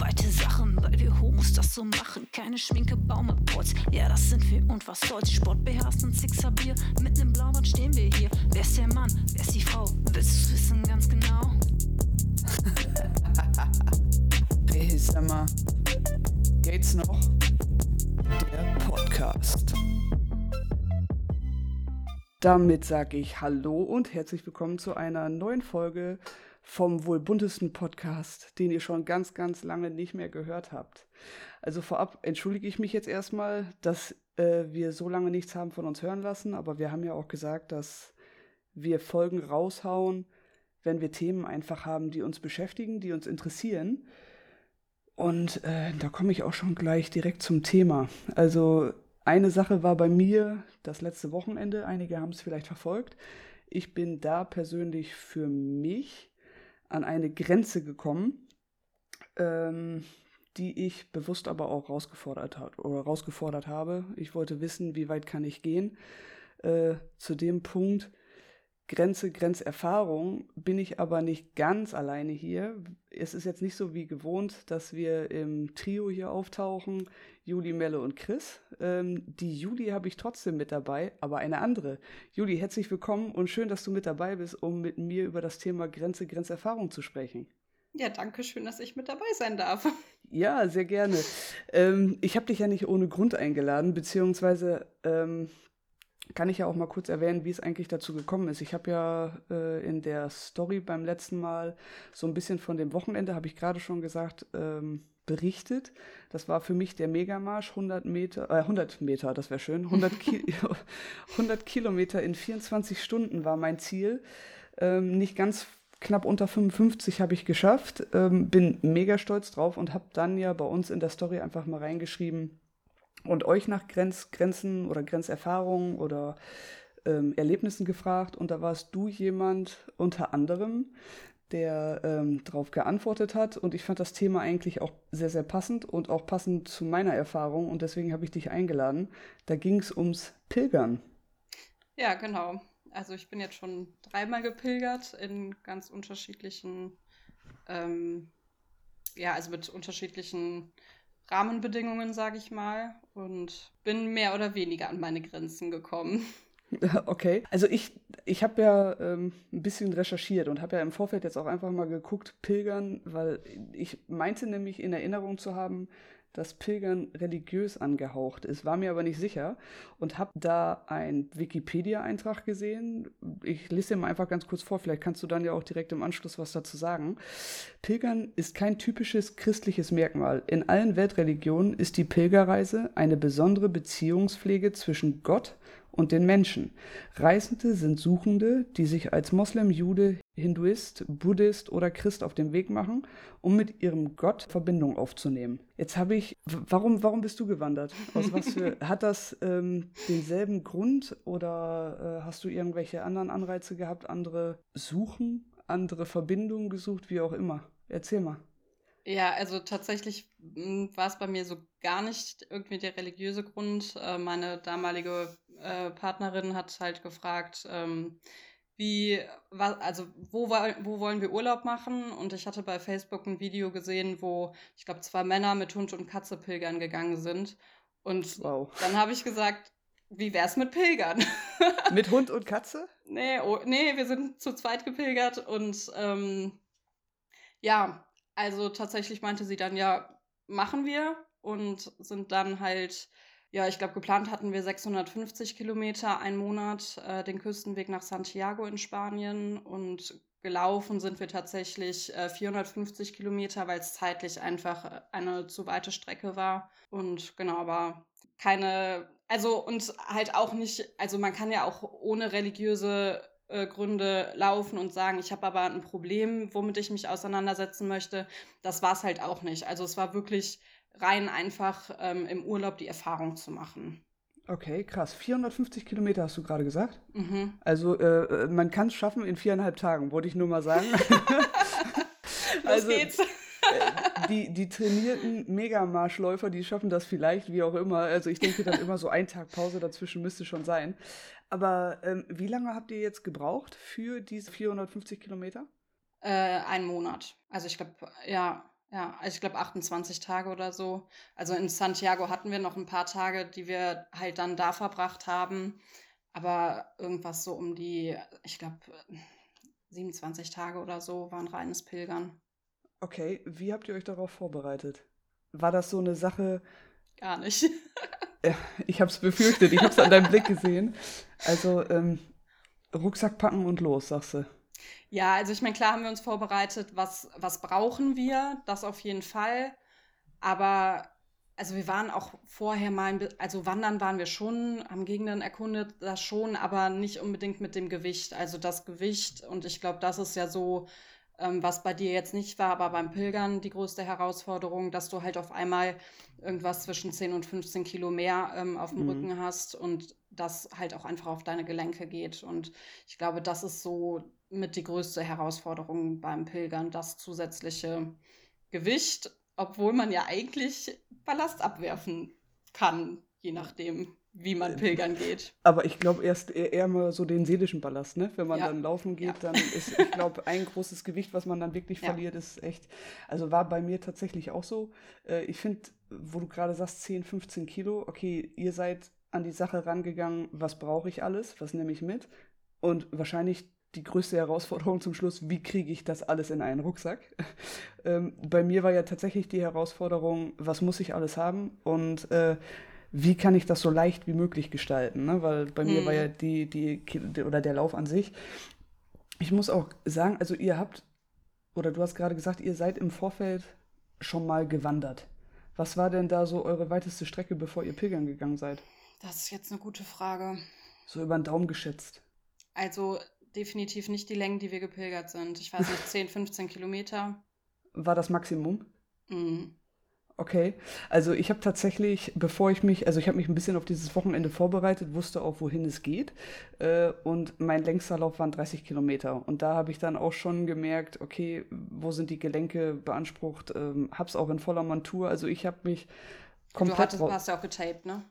weite Sachen, weil wir Homos das so machen. Keine Schminke, Baumaports, ja, das sind wir und was soll's. Sport beherrscht und Sixer Bier, mit nem Blaubart stehen wir hier. Wer ist der Mann, wer ist die Frau? Willst du's wissen ganz genau? hey, sag mal, geht's noch? Der Podcast. Damit sage ich Hallo und herzlich willkommen zu einer neuen Folge vom wohl buntesten Podcast, den ihr schon ganz, ganz lange nicht mehr gehört habt. Also vorab entschuldige ich mich jetzt erstmal, dass äh, wir so lange nichts haben von uns hören lassen, aber wir haben ja auch gesagt, dass wir Folgen raushauen, wenn wir Themen einfach haben, die uns beschäftigen, die uns interessieren. Und äh, da komme ich auch schon gleich direkt zum Thema. Also eine Sache war bei mir das letzte Wochenende, einige haben es vielleicht verfolgt. Ich bin da persönlich für mich an eine Grenze gekommen, ähm, die ich bewusst aber auch rausgefordert, hat, oder rausgefordert habe. Ich wollte wissen, wie weit kann ich gehen. Äh, zu dem Punkt, Grenze, Grenzerfahrung bin ich aber nicht ganz alleine hier. Es ist jetzt nicht so wie gewohnt, dass wir im Trio hier auftauchen, Juli, Melle und Chris. Ähm, die Juli habe ich trotzdem mit dabei, aber eine andere. Juli, herzlich willkommen und schön, dass du mit dabei bist, um mit mir über das Thema Grenze, Grenzerfahrung zu sprechen. Ja, danke schön, dass ich mit dabei sein darf. Ja, sehr gerne. Ähm, ich habe dich ja nicht ohne Grund eingeladen, beziehungsweise ähm, kann ich ja auch mal kurz erwähnen, wie es eigentlich dazu gekommen ist. Ich habe ja äh, in der Story beim letzten Mal so ein bisschen von dem Wochenende, habe ich gerade schon gesagt, ähm, berichtet. Das war für mich der Megamarsch, 100 Meter, äh, 100 Meter, das wäre schön, 100, Ki 100 Kilometer in 24 Stunden war mein Ziel. Ähm, nicht ganz knapp unter 55 habe ich geschafft, ähm, bin mega stolz drauf und habe dann ja bei uns in der Story einfach mal reingeschrieben, und euch nach Grenz, Grenzen oder Grenzerfahrungen oder ähm, Erlebnissen gefragt. Und da warst du jemand unter anderem, der ähm, darauf geantwortet hat. Und ich fand das Thema eigentlich auch sehr, sehr passend und auch passend zu meiner Erfahrung. Und deswegen habe ich dich eingeladen. Da ging es ums Pilgern. Ja, genau. Also ich bin jetzt schon dreimal gepilgert in ganz unterschiedlichen, ähm, ja, also mit unterschiedlichen Rahmenbedingungen, sage ich mal, und bin mehr oder weniger an meine Grenzen gekommen. Okay, also ich, ich habe ja ähm, ein bisschen recherchiert und habe ja im Vorfeld jetzt auch einfach mal geguckt, Pilgern, weil ich meinte nämlich in Erinnerung zu haben, dass Pilgern religiös angehaucht ist, war mir aber nicht sicher und habe da einen Wikipedia-Eintrag gesehen. Ich lese dir mal einfach ganz kurz vor, vielleicht kannst du dann ja auch direkt im Anschluss was dazu sagen. Pilgern ist kein typisches christliches Merkmal. In allen Weltreligionen ist die Pilgerreise eine besondere Beziehungspflege zwischen Gott und den Menschen. Reisende sind Suchende, die sich als Moslem, Jude, Hinduist, Buddhist oder Christ auf den Weg machen, um mit ihrem Gott Verbindung aufzunehmen. Jetzt habe ich, warum, warum bist du gewandert? Aus was für, hat das ähm, denselben Grund oder äh, hast du irgendwelche anderen Anreize gehabt, andere Suchen, andere Verbindungen gesucht, wie auch immer? Erzähl mal. Ja, also tatsächlich hm, war es bei mir so gar nicht irgendwie der religiöse Grund. Äh, meine damalige äh, Partnerin hat halt gefragt, ähm, wie, was, also wo, wo wollen wir Urlaub machen? Und ich hatte bei Facebook ein Video gesehen, wo ich glaube zwei Männer mit Hund und Katze pilgern gegangen sind. Und wow. dann habe ich gesagt, wie wär's mit Pilgern? mit Hund und Katze? Nee, oh, nee, wir sind zu zweit gepilgert und ähm, ja, also tatsächlich meinte sie dann, ja, machen wir und sind dann halt ja, ich glaube, geplant hatten wir 650 Kilometer, einen Monat, äh, den Küstenweg nach Santiago in Spanien und gelaufen sind wir tatsächlich äh, 450 Kilometer, weil es zeitlich einfach äh, eine zu weite Strecke war. Und genau, aber keine, also und halt auch nicht, also man kann ja auch ohne religiöse äh, Gründe laufen und sagen, ich habe aber ein Problem, womit ich mich auseinandersetzen möchte. Das war es halt auch nicht. Also es war wirklich rein einfach ähm, im Urlaub die Erfahrung zu machen. Okay, krass. 450 Kilometer hast du gerade gesagt? Mhm. Also äh, man kann es schaffen in viereinhalb Tagen, wollte ich nur mal sagen. Also, geht's. Äh, die, die trainierten Megamarschläufer, die schaffen das vielleicht, wie auch immer. Also ich denke dann immer so ein Tag Pause dazwischen müsste schon sein. Aber ähm, wie lange habt ihr jetzt gebraucht für diese 450 Kilometer? Äh, einen Monat. Also ich glaube, ja, Ja, also ich glaube 28 Tage oder so. Also in Santiago hatten wir noch ein paar Tage, die wir halt dann da verbracht haben. Aber irgendwas so um die, ich glaube, 27 Tage oder so waren reines Pilgern. Okay, wie habt ihr euch darauf vorbereitet? War das so eine Sache? Gar nicht. ja, ich habe es befürchtet, ich habe es an deinem Blick gesehen. Also ähm, Rucksack packen und los, sagst du. Ja, also ich meine, klar haben wir uns vorbereitet, was, was brauchen wir, das auf jeden Fall. Aber also wir waren auch vorher mal, also wandern waren wir schon, haben Gegenden erkundet, das schon, aber nicht unbedingt mit dem Gewicht. Also das Gewicht, und ich glaube, das ist ja so, ähm, was bei dir jetzt nicht war, aber beim Pilgern die größte Herausforderung, dass du halt auf einmal irgendwas zwischen 10 und 15 Kilo mehr ähm, auf dem mhm. Rücken hast und das halt auch einfach auf deine Gelenke geht. Und ich glaube, das ist so mit die größte Herausforderung beim Pilgern, das zusätzliche Gewicht, obwohl man ja eigentlich Ballast abwerfen kann, je nachdem, wie man pilgern geht. Aber ich glaube erst eher, eher mal so den seelischen Ballast, ne? Wenn man ja. dann laufen geht, ja. dann ist, ich glaube, ein großes Gewicht, was man dann wirklich ja. verliert, ist echt. Also war bei mir tatsächlich auch so. Äh, ich finde, wo du gerade sagst, 10, 15 Kilo, okay, ihr seid an die Sache rangegangen, was brauche ich alles, was nehme ich mit? Und wahrscheinlich die größte Herausforderung zum Schluss, wie kriege ich das alles in einen Rucksack? ähm, bei mir war ja tatsächlich die Herausforderung, was muss ich alles haben und äh, wie kann ich das so leicht wie möglich gestalten? Ne? Weil bei hm. mir war ja hm. die, die, oder der Lauf an sich. Ich muss auch sagen, also ihr habt, oder du hast gerade gesagt, ihr seid im Vorfeld schon mal gewandert. Was war denn da so eure weiteste Strecke, bevor ihr pilgern gegangen seid? Das ist jetzt eine gute Frage. So über den Daumen geschätzt. Also definitiv nicht die Längen, die wir gepilgert sind. Ich weiß nicht, 10, 15 Kilometer. War das Maximum? Mhm. Okay, also ich habe tatsächlich, bevor ich mich, also ich habe mich ein bisschen auf dieses Wochenende vorbereitet, wusste auch, wohin es geht. Äh, und mein längster Lauf waren 30 Kilometer. Und da habe ich dann auch schon gemerkt, okay, wo sind die Gelenke beansprucht? Ähm, hab's auch in voller Montur. Also ich habe mich komplett. Du hattest, hast ja auch getaped, ne?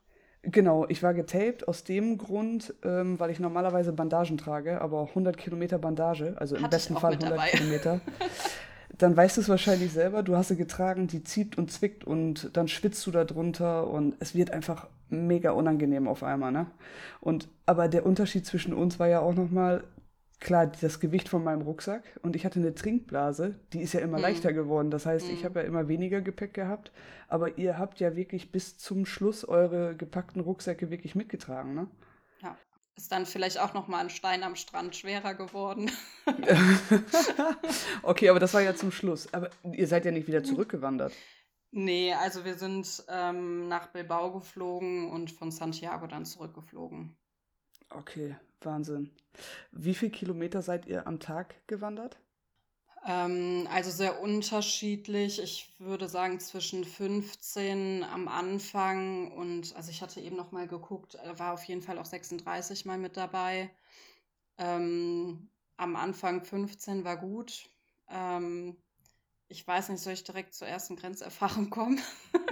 Genau, ich war getaped aus dem Grund, ähm, weil ich normalerweise Bandagen trage, aber 100 Kilometer Bandage, also im Hatte besten Fall 100 dabei. Kilometer. Dann weißt du es wahrscheinlich selber, du hast sie getragen, die zieht und zwickt und dann schwitzt du da drunter und es wird einfach mega unangenehm auf einmal, ne? Und aber der Unterschied zwischen uns war ja auch nochmal, klar, das Gewicht von meinem Rucksack und ich hatte eine Trinkblase, die ist ja immer mhm. leichter geworden. Das heißt, mhm. ich habe ja immer weniger Gepäck gehabt, aber ihr habt ja wirklich bis zum Schluss eure gepackten Rucksäcke wirklich mitgetragen, ne? Ja. Ist dann vielleicht auch noch mal ein Stein am Strand schwerer geworden. okay, aber das war ja zum Schluss. Aber ihr seid ja nicht wieder zurückgewandert. Nee, also wir sind ähm, nach Bilbao geflogen und von Santiago dann zurückgeflogen. Okay, Wahnsinn. Wie viele Kilometer seid ihr am Tag gewandert? Ähm, also sehr unterschiedlich. Ich würde sagen zwischen 15 am Anfang und, also ich hatte eben noch mal geguckt, war auf jeden Fall auch 36 mal mit dabei. Ähm, am Anfang 15 war gut. Ähm, ich weiß nicht, soll ich direkt zur ersten Grenzerfahrung kommen?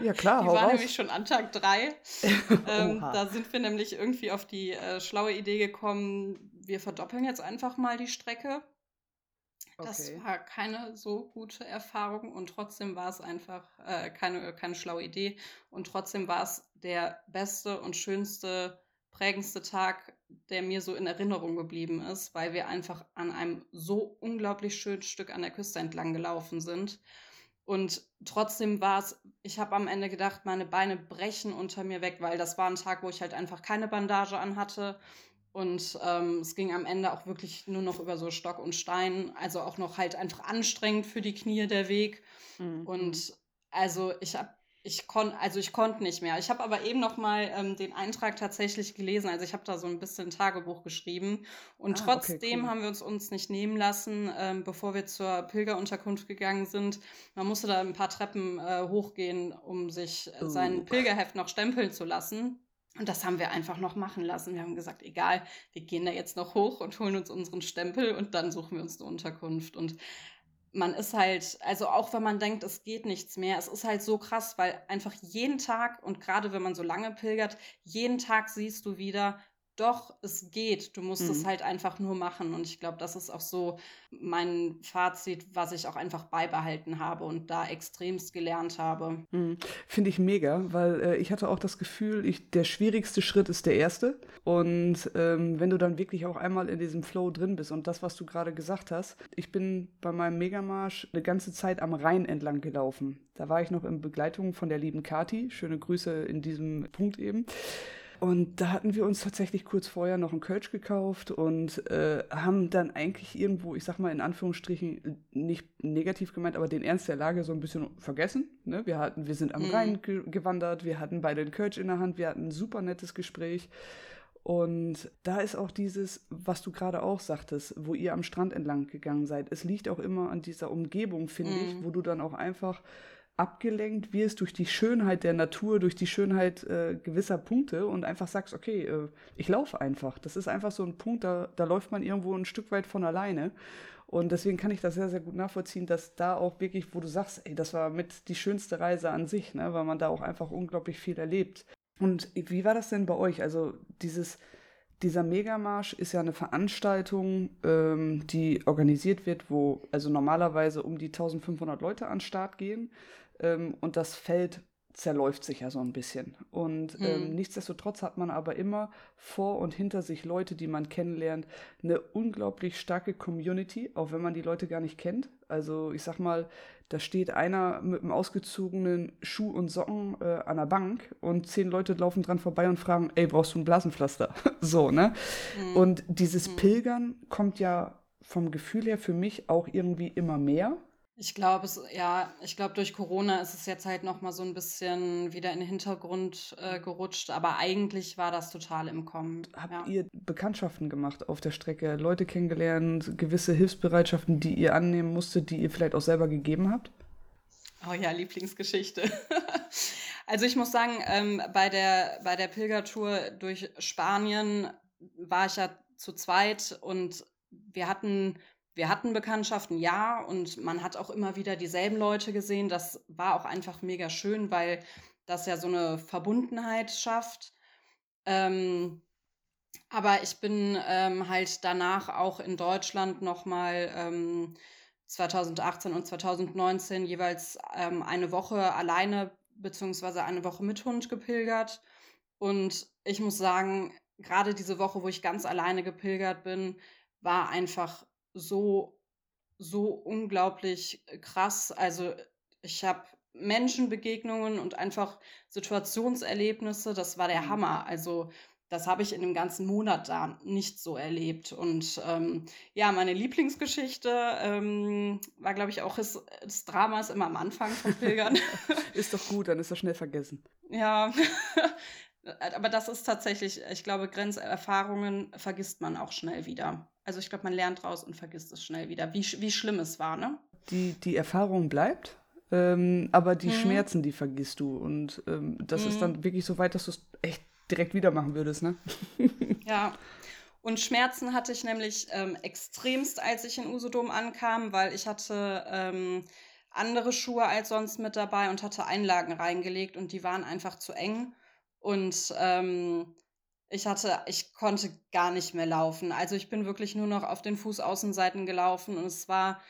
Ja, klar. die war raus. nämlich schon an Tag 3. ähm, da sind wir nämlich irgendwie auf die äh, schlaue Idee gekommen, wir verdoppeln jetzt einfach mal die Strecke. Das okay. war keine so gute Erfahrung und trotzdem war es einfach äh, keine, keine schlaue Idee. Und trotzdem war es der beste und schönste, prägendste Tag, der mir so in Erinnerung geblieben ist, weil wir einfach an einem so unglaublich schönen Stück an der Küste entlang gelaufen sind. Und trotzdem war es, ich habe am Ende gedacht, meine Beine brechen unter mir weg, weil das war ein Tag, wo ich halt einfach keine Bandage anhatte und ähm, es ging am Ende auch wirklich nur noch über so Stock und Stein, also auch noch halt einfach anstrengend für die Knie der Weg. Mhm. Und also ich habe ich konnte, also ich konnte nicht mehr. Ich habe aber eben noch mal ähm, den Eintrag tatsächlich gelesen. Also ich habe da so ein bisschen Tagebuch geschrieben. Und ah, trotzdem okay, cool. haben wir uns uns nicht nehmen lassen, ähm, bevor wir zur Pilgerunterkunft gegangen sind. Man musste da ein paar Treppen äh, hochgehen, um sich äh, sein Pilgerheft noch stempeln zu lassen. Und das haben wir einfach noch machen lassen. Wir haben gesagt, egal, wir gehen da jetzt noch hoch und holen uns unseren Stempel und dann suchen wir uns eine Unterkunft. Und man ist halt, also auch wenn man denkt, es geht nichts mehr, es ist halt so krass, weil einfach jeden Tag und gerade wenn man so lange pilgert, jeden Tag siehst du wieder, doch, es geht. Du musst mhm. es halt einfach nur machen. Und ich glaube, das ist auch so mein Fazit, was ich auch einfach beibehalten habe und da extremst gelernt habe. Mhm. Finde ich mega, weil äh, ich hatte auch das Gefühl, ich, der schwierigste Schritt ist der erste. Und ähm, wenn du dann wirklich auch einmal in diesem Flow drin bist und das, was du gerade gesagt hast, ich bin bei meinem Megamarsch eine ganze Zeit am Rhein entlang gelaufen. Da war ich noch in Begleitung von der lieben Kati. Schöne Grüße in diesem Punkt eben. Und da hatten wir uns tatsächlich kurz vorher noch einen Kölsch gekauft und äh, haben dann eigentlich irgendwo, ich sag mal in Anführungsstrichen, nicht negativ gemeint, aber den Ernst der Lage so ein bisschen vergessen. Ne? Wir, hatten, wir sind am mhm. Rhein ge gewandert, wir hatten beide den Kölsch in der Hand, wir hatten ein super nettes Gespräch. Und da ist auch dieses, was du gerade auch sagtest, wo ihr am Strand entlang gegangen seid. Es liegt auch immer an dieser Umgebung, finde mhm. ich, wo du dann auch einfach abgelenkt wirst durch die Schönheit der Natur, durch die Schönheit äh, gewisser Punkte und einfach sagst, okay, äh, ich laufe einfach. Das ist einfach so ein Punkt, da, da läuft man irgendwo ein Stück weit von alleine. Und deswegen kann ich das sehr, sehr gut nachvollziehen, dass da auch wirklich, wo du sagst, ey, das war mit die schönste Reise an sich, ne, weil man da auch einfach unglaublich viel erlebt. Und wie war das denn bei euch? Also dieses, dieser Megamarsch ist ja eine Veranstaltung, ähm, die organisiert wird, wo also normalerweise um die 1500 Leute an den Start gehen. Ähm, und das Feld zerläuft sich ja so ein bisschen. Und mhm. ähm, nichtsdestotrotz hat man aber immer vor und hinter sich Leute, die man kennenlernt, eine unglaublich starke Community, auch wenn man die Leute gar nicht kennt. Also ich sag mal, da steht einer mit einem ausgezogenen Schuh und Socken äh, an der Bank und zehn Leute laufen dran vorbei und fragen, ey, brauchst du ein Blasenpflaster? so, ne? Mhm. Und dieses mhm. Pilgern kommt ja vom Gefühl her für mich auch irgendwie immer mehr. Ich glaube, es, ja, ich glaube, durch Corona ist es jetzt halt nochmal so ein bisschen wieder in den Hintergrund äh, gerutscht, aber eigentlich war das total im Kommen. Habt ja. ihr Bekanntschaften gemacht auf der Strecke, Leute kennengelernt, gewisse Hilfsbereitschaften, die ihr annehmen musstet, die ihr vielleicht auch selber gegeben habt? Oh ja, Lieblingsgeschichte. also ich muss sagen, ähm, bei, der, bei der Pilgertour durch Spanien war ich ja zu zweit und wir hatten wir hatten Bekanntschaften, ja, und man hat auch immer wieder dieselben Leute gesehen. Das war auch einfach mega schön, weil das ja so eine Verbundenheit schafft. Ähm, aber ich bin ähm, halt danach auch in Deutschland nochmal ähm, 2018 und 2019 jeweils ähm, eine Woche alleine beziehungsweise eine Woche mit Hund gepilgert. Und ich muss sagen, gerade diese Woche, wo ich ganz alleine gepilgert bin, war einfach so, so unglaublich äh, krass. Also ich habe Menschenbegegnungen und einfach Situationserlebnisse, das war der mhm. Hammer. Also das habe ich in dem ganzen Monat da nicht so erlebt. Und ähm, ja, meine Lieblingsgeschichte ähm, war, glaube ich, auch das, das Drama ist immer am Anfang von Pilgern. ist doch gut, dann ist das schnell vergessen. Ja, aber das ist tatsächlich, ich glaube, Grenzerfahrungen vergisst man auch schnell wieder. Also ich glaube, man lernt raus und vergisst es schnell wieder, wie, wie schlimm es war, ne? Die, die Erfahrung bleibt, ähm, aber die mhm. Schmerzen, die vergisst du. Und ähm, das mhm. ist dann wirklich so weit, dass du es echt direkt wieder machen würdest, ne? ja. Und Schmerzen hatte ich nämlich ähm, extremst, als ich in Usedom ankam, weil ich hatte ähm, andere Schuhe als sonst mit dabei und hatte Einlagen reingelegt und die waren einfach zu eng. Und ähm, ich hatte, ich konnte gar nicht mehr laufen. Also ich bin wirklich nur noch auf den Fußaußenseiten gelaufen und es war,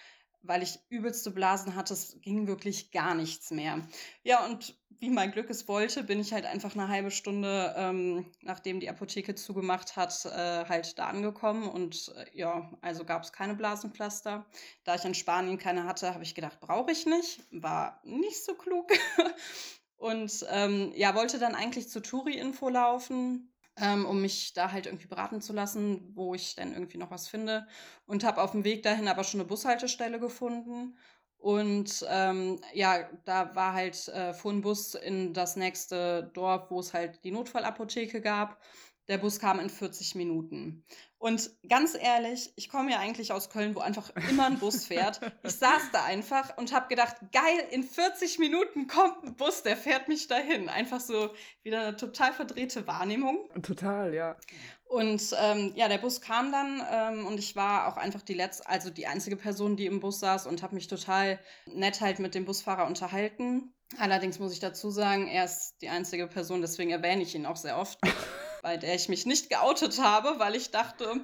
weil ich übelste Blasen hatte, es ging wirklich gar nichts mehr. Ja, und wie mein Glück es wollte, bin ich halt einfach eine halbe Stunde, ähm, nachdem die Apotheke zugemacht hat, äh, halt da angekommen. Und äh, ja, also gab es keine Blasenpflaster. Da ich in Spanien keine hatte, habe ich gedacht, brauche ich nicht. War nicht so klug. und ähm, ja, wollte dann eigentlich zur Touri-Info laufen ähm, um mich da halt irgendwie beraten zu lassen, wo ich dann irgendwie noch was finde. Und habe auf dem Weg dahin aber schon eine Bushaltestelle gefunden. Und ähm, ja, da war halt, äh, fuhr ein Bus in das nächste Dorf, wo es halt die Notfallapotheke gab. Der Bus kam in 40 Minuten. Und ganz ehrlich, ich komme ja eigentlich aus Köln, wo einfach immer ein Bus fährt. Ich saß da einfach und habe gedacht, geil, in 40 Minuten kommt ein Bus, der fährt mich dahin. Einfach so wieder eine total verdrehte Wahrnehmung. Total, ja. Und ähm, ja, der Bus kam dann ähm, und ich war auch einfach die letzte, also die einzige Person, die im Bus saß und habe mich total nett halt mit dem Busfahrer unterhalten. Allerdings muss ich dazu sagen, er ist die einzige Person, deswegen erwähne ich ihn auch sehr oft. Bei der ich mich nicht geoutet habe, weil ich dachte, hm,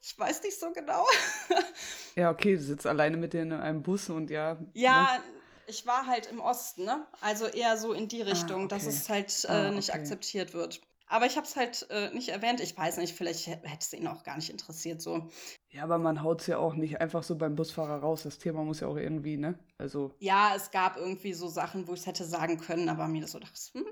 ich weiß nicht so genau. ja, okay, du sitzt alleine mit denen in einem Bus und ja. Ja, ne? ich war halt im Osten, ne? Also eher so in die ah, Richtung, ah, okay. dass es halt äh, ah, nicht akzeptiert wird. Aber ich habe es halt äh, nicht erwähnt. Ich weiß nicht, vielleicht hätte es ihn auch gar nicht interessiert so. Ja, aber man haut es ja auch nicht einfach so beim Busfahrer raus. Das Thema muss ja auch irgendwie, ne? Also. Ja, es gab irgendwie so Sachen, wo ich es hätte sagen können, aber mir das so dachte, hm,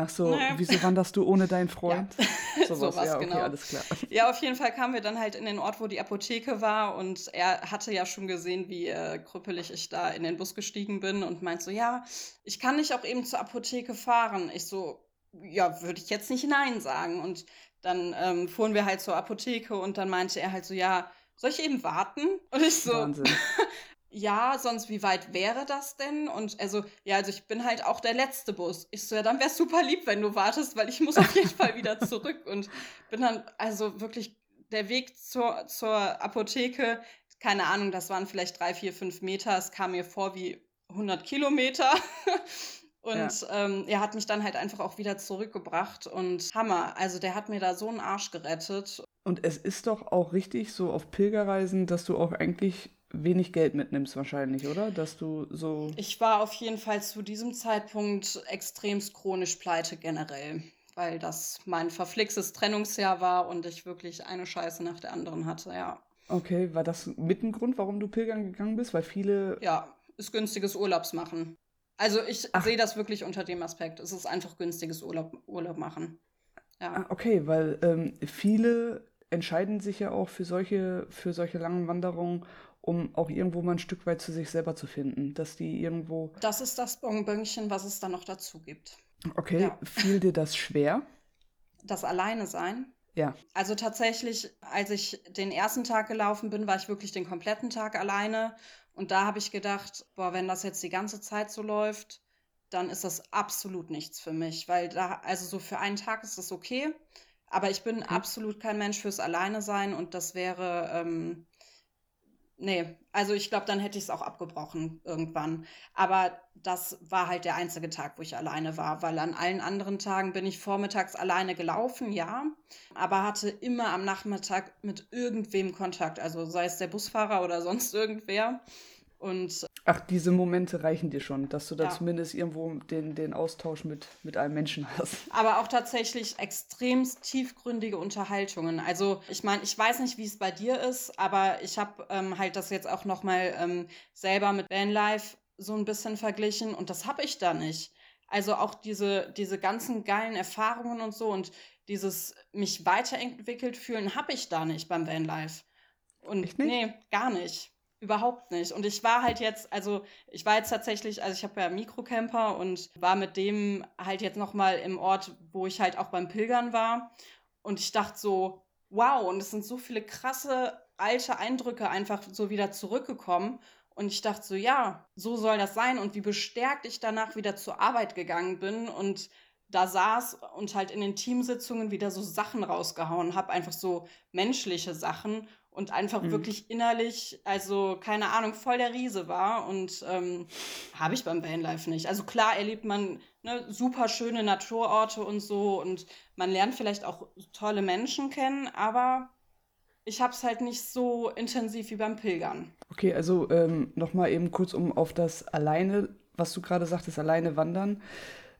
Ach so, naja. wieso wanderst du ohne deinen Freund? Ja. Sowas, so ja, okay, genau. alles klar. Ja, auf jeden Fall kamen wir dann halt in den Ort, wo die Apotheke war und er hatte ja schon gesehen, wie äh, krüppelig ich da in den Bus gestiegen bin und meint so, ja, ich kann nicht auch eben zur Apotheke fahren. Ich so, ja, würde ich jetzt nicht Nein sagen. Und dann ähm, fuhren wir halt zur Apotheke und dann meinte er halt so, ja, soll ich eben warten? Und ich so, Wahnsinn. ja, sonst wie weit wäre das denn? Und also, ja, also ich bin halt auch der letzte Bus. Ich so, ja, dann wäre super lieb, wenn du wartest, weil ich muss auf jeden Fall wieder zurück. Und bin dann, also wirklich, der Weg zur, zur Apotheke, keine Ahnung, das waren vielleicht drei, vier, fünf Meter. Es kam mir vor wie 100 Kilometer. Und ja. ähm, er hat mich dann halt einfach auch wieder zurückgebracht und Hammer. Also der hat mir da so einen Arsch gerettet. Und es ist doch auch richtig so auf Pilgerreisen, dass du auch eigentlich wenig Geld mitnimmst wahrscheinlich, oder? Dass du so. Ich war auf jeden Fall zu diesem Zeitpunkt extremst chronisch pleite generell, weil das mein verflixtes Trennungsjahr war und ich wirklich eine Scheiße nach der anderen hatte, ja. Okay, war das mit ein Grund, warum du pilgern gegangen bist? Weil viele. Ja, ist günstiges Urlaubs machen. Also ich sehe das wirklich unter dem Aspekt. Es ist einfach günstiges Urlaub, Urlaub machen. Ja. Ah, okay, weil ähm, viele entscheiden sich ja auch für solche, für solche langen Wanderungen, um auch irgendwo mal ein Stück weit zu sich selber zu finden, dass die irgendwo. Das ist das Bonbönchen, was es dann noch dazu gibt. Okay, ja. fiel dir das schwer? Das Alleine sein? Ja. Also tatsächlich, als ich den ersten Tag gelaufen bin, war ich wirklich den kompletten Tag alleine und da habe ich gedacht, boah, wenn das jetzt die ganze Zeit so läuft, dann ist das absolut nichts für mich, weil da, also so für einen Tag ist das okay, aber ich bin okay. absolut kein Mensch fürs Alleine sein und das wäre, ähm, Nee, also ich glaube, dann hätte ich es auch abgebrochen irgendwann. Aber das war halt der einzige Tag, wo ich alleine war, weil an allen anderen Tagen bin ich vormittags alleine gelaufen, ja, aber hatte immer am Nachmittag mit irgendwem Kontakt, also sei es der Busfahrer oder sonst irgendwer. Und Ach, diese Momente reichen dir schon, dass du da ja. zumindest irgendwo den, den Austausch mit, mit einem Menschen hast. Aber auch tatsächlich extremst tiefgründige Unterhaltungen. Also ich meine, ich weiß nicht, wie es bei dir ist, aber ich habe ähm, halt das jetzt auch nochmal ähm, selber mit Vanlife so ein bisschen verglichen und das habe ich da nicht. Also auch diese, diese ganzen geilen Erfahrungen und so und dieses mich weiterentwickelt fühlen, habe ich da nicht beim Vanlife. Und Echt nicht? nee, gar nicht. Überhaupt nicht. Und ich war halt jetzt, also ich war jetzt tatsächlich, also ich habe ja Mikrocamper und war mit dem halt jetzt nochmal im Ort, wo ich halt auch beim Pilgern war. Und ich dachte so, wow, und es sind so viele krasse alte Eindrücke einfach so wieder zurückgekommen. Und ich dachte so, ja, so soll das sein. Und wie bestärkt ich danach wieder zur Arbeit gegangen bin und da saß und halt in den Teamsitzungen wieder so Sachen rausgehauen habe, einfach so menschliche Sachen und einfach mhm. wirklich innerlich, also keine Ahnung, voll der Riese war. Und ähm, habe ich beim Vanlife nicht. Also klar erlebt man ne, super schöne Naturorte und so und man lernt vielleicht auch tolle Menschen kennen, aber ich habe es halt nicht so intensiv wie beim Pilgern. Okay, also ähm, nochmal eben kurz um auf das alleine, was du gerade sagtest, alleine wandern.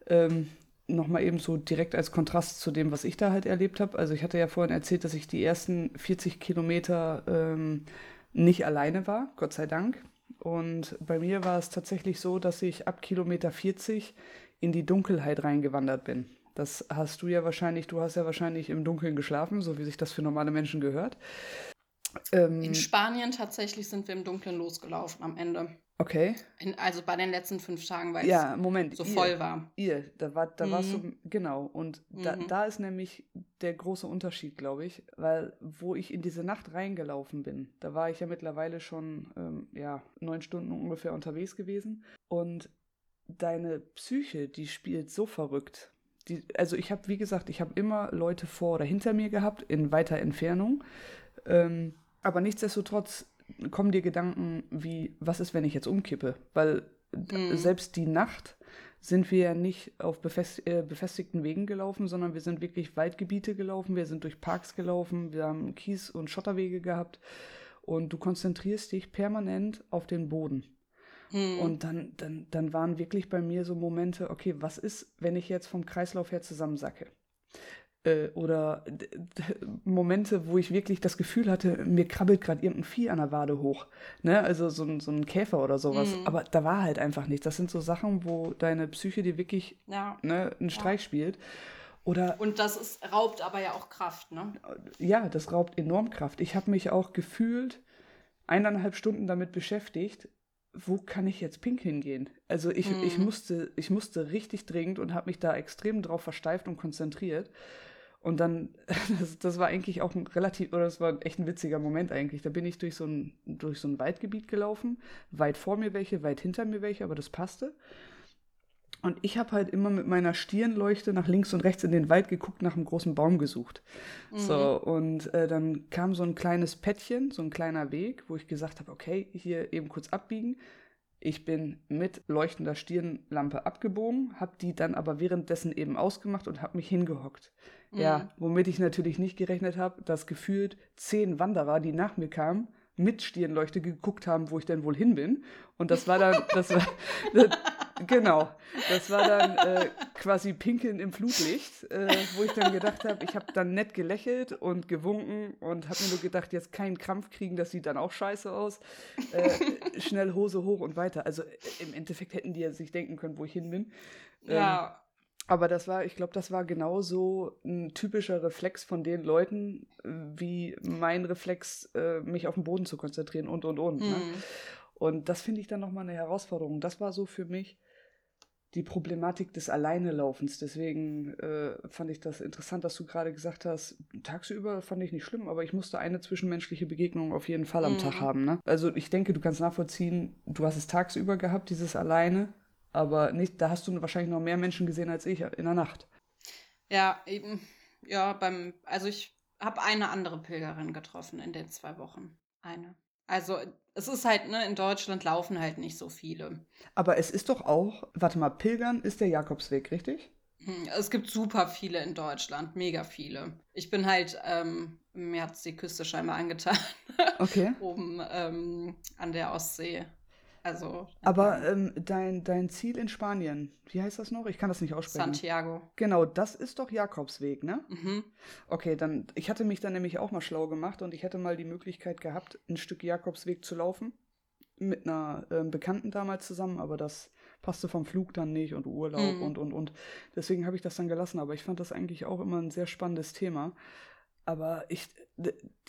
Ähm, nochmal eben so direkt als Kontrast zu dem, was ich da halt erlebt habe. Also ich hatte ja vorhin erzählt, dass ich die ersten 40 Kilometer ähm, nicht alleine war, Gott sei Dank. Und bei mir war es tatsächlich so, dass ich ab Kilometer 40 in die Dunkelheit reingewandert bin. Das hast du ja wahrscheinlich, du hast ja wahrscheinlich im Dunkeln geschlafen, so wie sich das für normale Menschen gehört. Ähm, in Spanien tatsächlich sind wir im Dunkeln losgelaufen am Ende. Okay. In, also bei den letzten fünf Tagen, weil ja, Moment, so ihr, voll war. Ihr, da, war, da mhm. warst du, genau. Und da, mhm. da ist nämlich der große Unterschied, glaube ich, weil wo ich in diese Nacht reingelaufen bin, da war ich ja mittlerweile schon, ähm, ja, neun Stunden ungefähr unterwegs gewesen. Und deine Psyche, die spielt so verrückt. Die, also ich habe, wie gesagt, ich habe immer Leute vor oder hinter mir gehabt, in weiter Entfernung. Ähm, aber nichtsdestotrotz kommen dir Gedanken wie, was ist, wenn ich jetzt umkippe? Weil mhm. selbst die Nacht sind wir ja nicht auf befest äh, befestigten Wegen gelaufen, sondern wir sind wirklich Waldgebiete gelaufen, wir sind durch Parks gelaufen, wir haben Kies- und Schotterwege gehabt und du konzentrierst dich permanent auf den Boden. Mhm. Und dann, dann, dann waren wirklich bei mir so Momente, okay, was ist, wenn ich jetzt vom Kreislauf her zusammensacke? Äh, oder Momente, wo ich wirklich das Gefühl hatte, mir krabbelt gerade irgendein Vieh an der Wade hoch. Ne? Also so ein, so ein Käfer oder sowas. Mhm. Aber da war halt einfach nichts. Das sind so Sachen, wo deine Psyche dir wirklich ja. ne, einen Streich ja. spielt. Oder, und das ist, raubt aber ja auch Kraft, ne? Ja, das raubt enorm Kraft. Ich habe mich auch gefühlt eineinhalb Stunden damit beschäftigt, wo kann ich jetzt pinkeln gehen? Also ich, mhm. ich, musste, ich musste richtig dringend und habe mich da extrem drauf versteift und konzentriert. Und dann, das, das, war eigentlich auch ein relativ, oder das war echt ein witziger Moment eigentlich. Da bin ich durch so ein, durch so ein Waldgebiet gelaufen, weit vor mir welche, weit hinter mir welche, aber das passte. Und ich habe halt immer mit meiner Stirnleuchte nach links und rechts in den Wald geguckt, nach einem großen Baum gesucht. Mhm. So, und äh, dann kam so ein kleines Pättchen, so ein kleiner Weg, wo ich gesagt habe, okay, hier eben kurz abbiegen. Ich bin mit leuchtender Stirnlampe abgebogen, habe die dann aber währenddessen eben ausgemacht und habe mich hingehockt. Mhm. Ja, womit ich natürlich nicht gerechnet habe, dass gefühlt zehn Wanderer, die nach mir kamen, mit Stirnleuchte geguckt haben, wo ich denn wohl hin bin. Und das war dann, das war, das, genau, das war dann äh, quasi Pinkeln im Flutlicht, äh, wo ich dann gedacht habe, ich habe dann nett gelächelt und gewunken und habe mir nur gedacht, jetzt keinen Krampf kriegen, das sieht dann auch scheiße aus. Äh, schnell Hose hoch und weiter. Also äh, im Endeffekt hätten die ja sich denken können, wo ich hin bin. Ähm, ja. Aber das war, ich glaube, das war genauso ein typischer Reflex von den Leuten, wie mein Reflex, äh, mich auf den Boden zu konzentrieren und und und. Mhm. Ne? Und das finde ich dann nochmal eine Herausforderung. Das war so für mich die Problematik des Alleinelaufens. Deswegen äh, fand ich das interessant, dass du gerade gesagt hast, tagsüber fand ich nicht schlimm, aber ich musste eine zwischenmenschliche Begegnung auf jeden Fall am mhm. Tag haben. Ne? Also ich denke, du kannst nachvollziehen, du hast es tagsüber gehabt, dieses Alleine aber nicht, da hast du wahrscheinlich noch mehr Menschen gesehen als ich in der Nacht. Ja, eben. Ja, beim, also ich habe eine andere Pilgerin getroffen in den zwei Wochen. Eine. Also es ist halt, ne, in Deutschland laufen halt nicht so viele. Aber es ist doch auch, warte mal, Pilgern ist der Jakobsweg, richtig? Hm, es gibt super viele in Deutschland, mega viele. Ich bin halt, ähm, mir hat die Küste scheinbar angetan. Okay. Oben ähm, an der Ostsee. Also. Aber ähm, dein, dein Ziel in Spanien, wie heißt das noch? Ich kann das nicht aussprechen. Santiago. Genau, das ist doch Jakobsweg, ne? Mhm. Okay, dann, ich hatte mich dann nämlich auch mal schlau gemacht und ich hätte mal die Möglichkeit gehabt, ein Stück Jakobsweg zu laufen. Mit einer äh, Bekannten damals zusammen, aber das passte vom Flug dann nicht und Urlaub mhm. und, und, und. Deswegen habe ich das dann gelassen. Aber ich fand das eigentlich auch immer ein sehr spannendes Thema. Aber ich,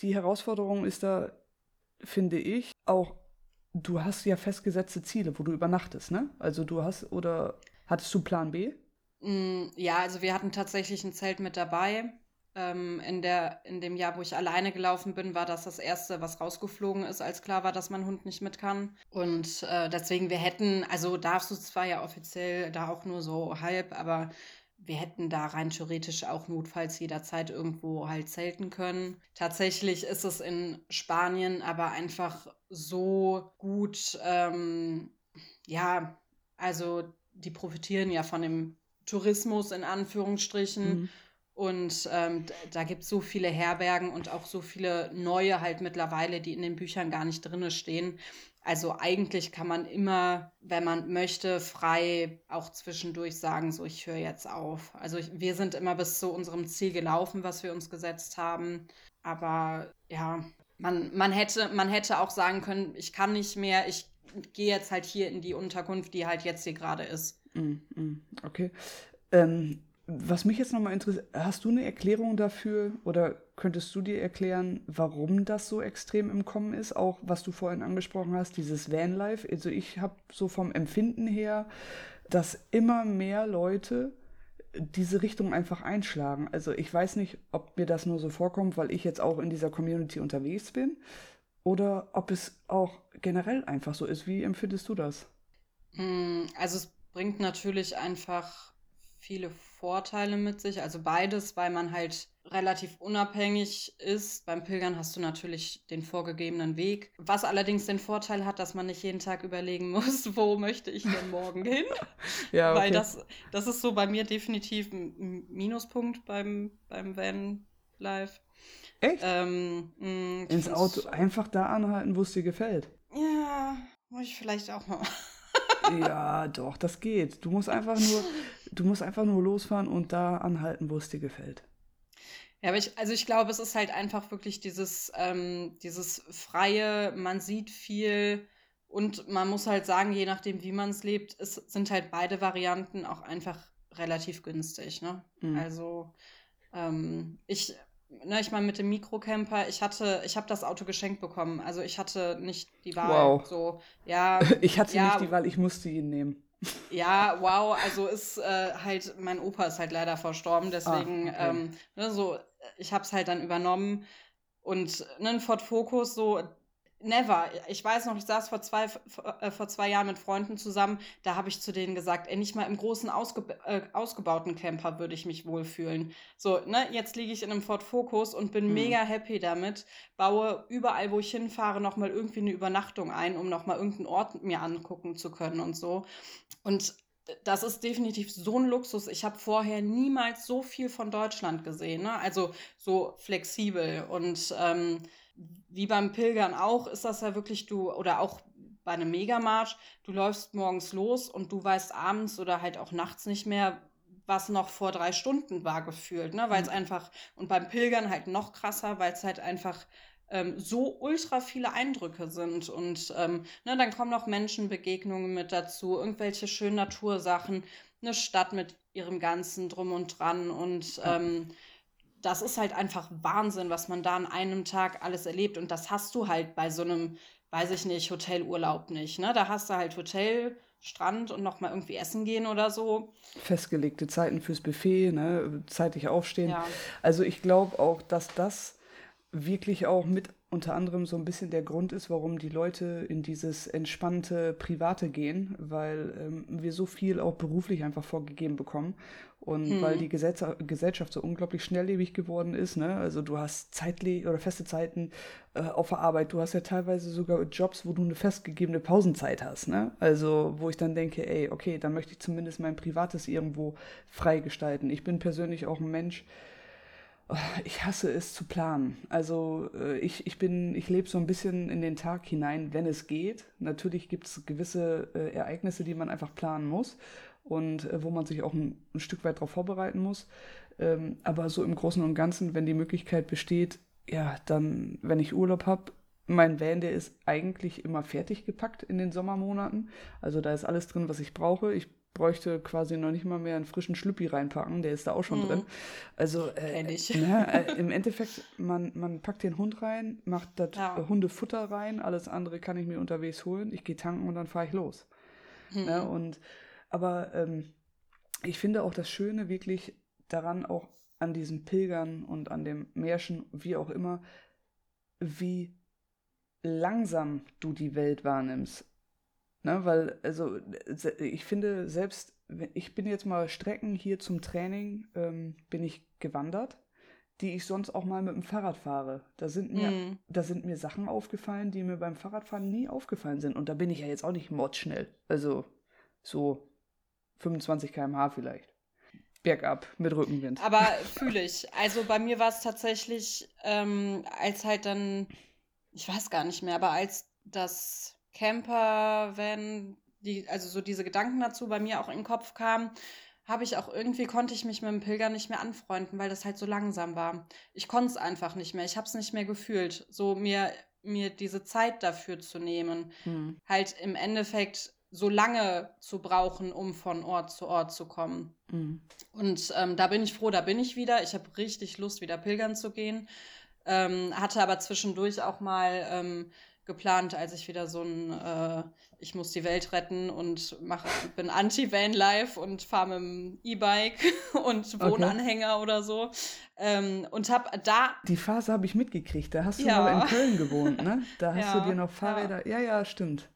die Herausforderung ist da, finde ich, auch du hast ja festgesetzte Ziele, wo du übernachtest, ne? Also du hast, oder hattest du Plan B? Mm, ja, also wir hatten tatsächlich ein Zelt mit dabei. Ähm, in, der, in dem Jahr, wo ich alleine gelaufen bin, war das das erste, was rausgeflogen ist, als klar war, dass mein Hund nicht mit kann. Und äh, deswegen, wir hätten, also darfst du zwar ja offiziell da auch nur so halb, aber wir hätten da rein theoretisch auch notfalls jederzeit irgendwo halt zelten können. Tatsächlich ist es in Spanien aber einfach so gut, ähm, ja, also die profitieren ja von dem Tourismus in Anführungsstrichen. Mhm. Und ähm, da gibt es so viele Herbergen und auch so viele neue halt mittlerweile, die in den Büchern gar nicht drin stehen. Also eigentlich kann man immer, wenn man möchte, frei auch zwischendurch sagen, so ich höre jetzt auf. Also ich, wir sind immer bis zu unserem Ziel gelaufen, was wir uns gesetzt haben. Aber ja, man, man, hätte, man hätte auch sagen können, ich kann nicht mehr, ich gehe jetzt halt hier in die Unterkunft, die halt jetzt hier gerade ist. Mm, mm, okay. Ähm, was mich jetzt nochmal interessiert, hast du eine Erklärung dafür oder könntest du dir erklären, warum das so extrem im Kommen ist? Auch was du vorhin angesprochen hast, dieses Vanlife. Also ich habe so vom Empfinden her, dass immer mehr Leute diese Richtung einfach einschlagen. Also ich weiß nicht, ob mir das nur so vorkommt, weil ich jetzt auch in dieser Community unterwegs bin oder ob es auch generell einfach so ist. Wie empfindest du das? Hm, also es bringt natürlich einfach viele Vorteile mit sich. Also beides, weil man halt relativ unabhängig ist. Beim Pilgern hast du natürlich den vorgegebenen Weg, was allerdings den Vorteil hat, dass man nicht jeden Tag überlegen muss, wo möchte ich denn morgen hin. ja, okay. Weil das, das ist so bei mir definitiv ein Minuspunkt beim, beim Van Life. Echt? Ähm, mh, mm, Ins Auto einfach da anhalten, wo es dir gefällt. Ja, muss ich vielleicht auch mal. ja, doch, das geht. Du musst einfach nur, du musst einfach nur losfahren und da anhalten, wo es dir gefällt. Ja, aber ich, also ich glaube, es ist halt einfach wirklich dieses, ähm, dieses freie, man sieht viel und man muss halt sagen, je nachdem, wie man es lebt, es sind halt beide Varianten auch einfach relativ günstig. Ne? Mhm. Also ähm, ich, ne, ich meine, mit dem Mikrocamper, ich hatte, ich habe das Auto geschenkt bekommen. Also ich hatte nicht die Wahl. Wow. So, ja, ich hatte ja, nicht die Wahl, ich musste ihn nehmen. Ja, wow, also ist äh, halt, mein Opa ist halt leider verstorben, deswegen, ah, okay. ähm, ne, so, ich habe es halt dann übernommen und ne, ein Ford Focus, so, Never. Ich weiß noch, ich saß vor zwei, äh, vor zwei Jahren mit Freunden zusammen. Da habe ich zu denen gesagt, ey, nicht mal im großen ausge, äh, ausgebauten Camper würde ich mich wohlfühlen. So, ne, jetzt liege ich in einem Ford Focus und bin mhm. mega happy damit. Baue überall, wo ich hinfahre, nochmal irgendwie eine Übernachtung ein, um nochmal irgendeinen Ort mir angucken zu können und so. Und das ist definitiv so ein Luxus. Ich habe vorher niemals so viel von Deutschland gesehen. Ne? Also so flexibel und ähm, wie beim Pilgern auch, ist das ja wirklich du, oder auch bei einem Megamarsch, du läufst morgens los und du weißt abends oder halt auch nachts nicht mehr, was noch vor drei Stunden war gefühlt, ne? Weil es mhm. einfach, und beim Pilgern halt noch krasser, weil es halt einfach ähm, so ultra viele Eindrücke sind. Und ähm, ne, dann kommen noch Menschenbegegnungen mit dazu, irgendwelche schönen Natursachen, eine Stadt mit ihrem ganzen Drum und Dran und ja. ähm, das ist halt einfach Wahnsinn, was man da an einem Tag alles erlebt. Und das hast du halt bei so einem, weiß ich nicht, Hotelurlaub nicht. Ne? Da hast du halt Hotel, Strand und nochmal irgendwie essen gehen oder so. Festgelegte Zeiten fürs Buffet, ne? zeitig aufstehen. Ja. Also ich glaube auch, dass das wirklich auch mit unter anderem so ein bisschen der Grund ist, warum die Leute in dieses entspannte Private gehen, weil ähm, wir so viel auch beruflich einfach vorgegeben bekommen und hm. weil die Gesetz Gesellschaft so unglaublich schnelllebig geworden ist. Ne? Also du hast zeitlich oder feste Zeiten äh, auf der Arbeit. Du hast ja teilweise sogar Jobs, wo du eine festgegebene Pausenzeit hast. Ne? Also wo ich dann denke, ey, okay, dann möchte ich zumindest mein Privates irgendwo freigestalten. Ich bin persönlich auch ein Mensch, ich hasse es zu planen. Also äh, ich, ich bin, ich lebe so ein bisschen in den Tag hinein, wenn es geht. Natürlich gibt es gewisse äh, Ereignisse, die man einfach planen muss und äh, wo man sich auch ein, ein Stück weit darauf vorbereiten muss. Ähm, aber so im Großen und Ganzen, wenn die Möglichkeit besteht, ja, dann, wenn ich Urlaub habe, mein Van, der ist eigentlich immer fertig gepackt in den Sommermonaten. Also da ist alles drin, was ich brauche. Ich bräuchte quasi noch nicht mal mehr einen frischen Schlüppi reinpacken, der ist da auch schon mhm. drin. Also äh, ne, äh, im Endeffekt, man, man packt den Hund rein, macht das ja. Hundefutter rein, alles andere kann ich mir unterwegs holen, ich gehe tanken und dann fahre ich los. Mhm. Ne, und aber ähm, ich finde auch das Schöne wirklich daran, auch an diesen Pilgern und an dem Märchen, wie auch immer, wie langsam du die Welt wahrnimmst. Ne, weil, also, ich finde, selbst, ich bin jetzt mal Strecken hier zum Training, ähm, bin ich gewandert, die ich sonst auch mal mit dem Fahrrad fahre. Da sind mir, mm. da sind mir Sachen aufgefallen, die mir beim Fahrradfahren nie aufgefallen sind. Und da bin ich ja jetzt auch nicht mordschnell. Also, so 25 km/h vielleicht. Bergab mit Rückenwind. Aber fühle ich. Also bei mir war es tatsächlich, ähm, als halt dann, ich weiß gar nicht mehr, aber als das Camper, wenn die, also so diese Gedanken dazu bei mir auch in den Kopf kamen, habe ich auch irgendwie, konnte ich mich mit dem Pilger nicht mehr anfreunden, weil das halt so langsam war. Ich konnte es einfach nicht mehr. Ich habe es nicht mehr gefühlt, so mir, mir diese Zeit dafür zu nehmen. Hm. Halt im Endeffekt so lange zu brauchen, um von Ort zu Ort zu kommen. Mhm. Und ähm, da bin ich froh, da bin ich wieder. Ich habe richtig Lust, wieder pilgern zu gehen. Ähm, hatte aber zwischendurch auch mal ähm, geplant, als ich wieder so ein äh, Ich muss die Welt retten und mach, bin Anti-Van-Life und fahre mit dem E-Bike und Wohnanhänger okay. oder so. Ähm, und habe da. Die Phase habe ich mitgekriegt. Da hast du ja. noch in Köln gewohnt, ne? Da hast ja, du dir noch Fahrräder. Ja, ja, ja stimmt.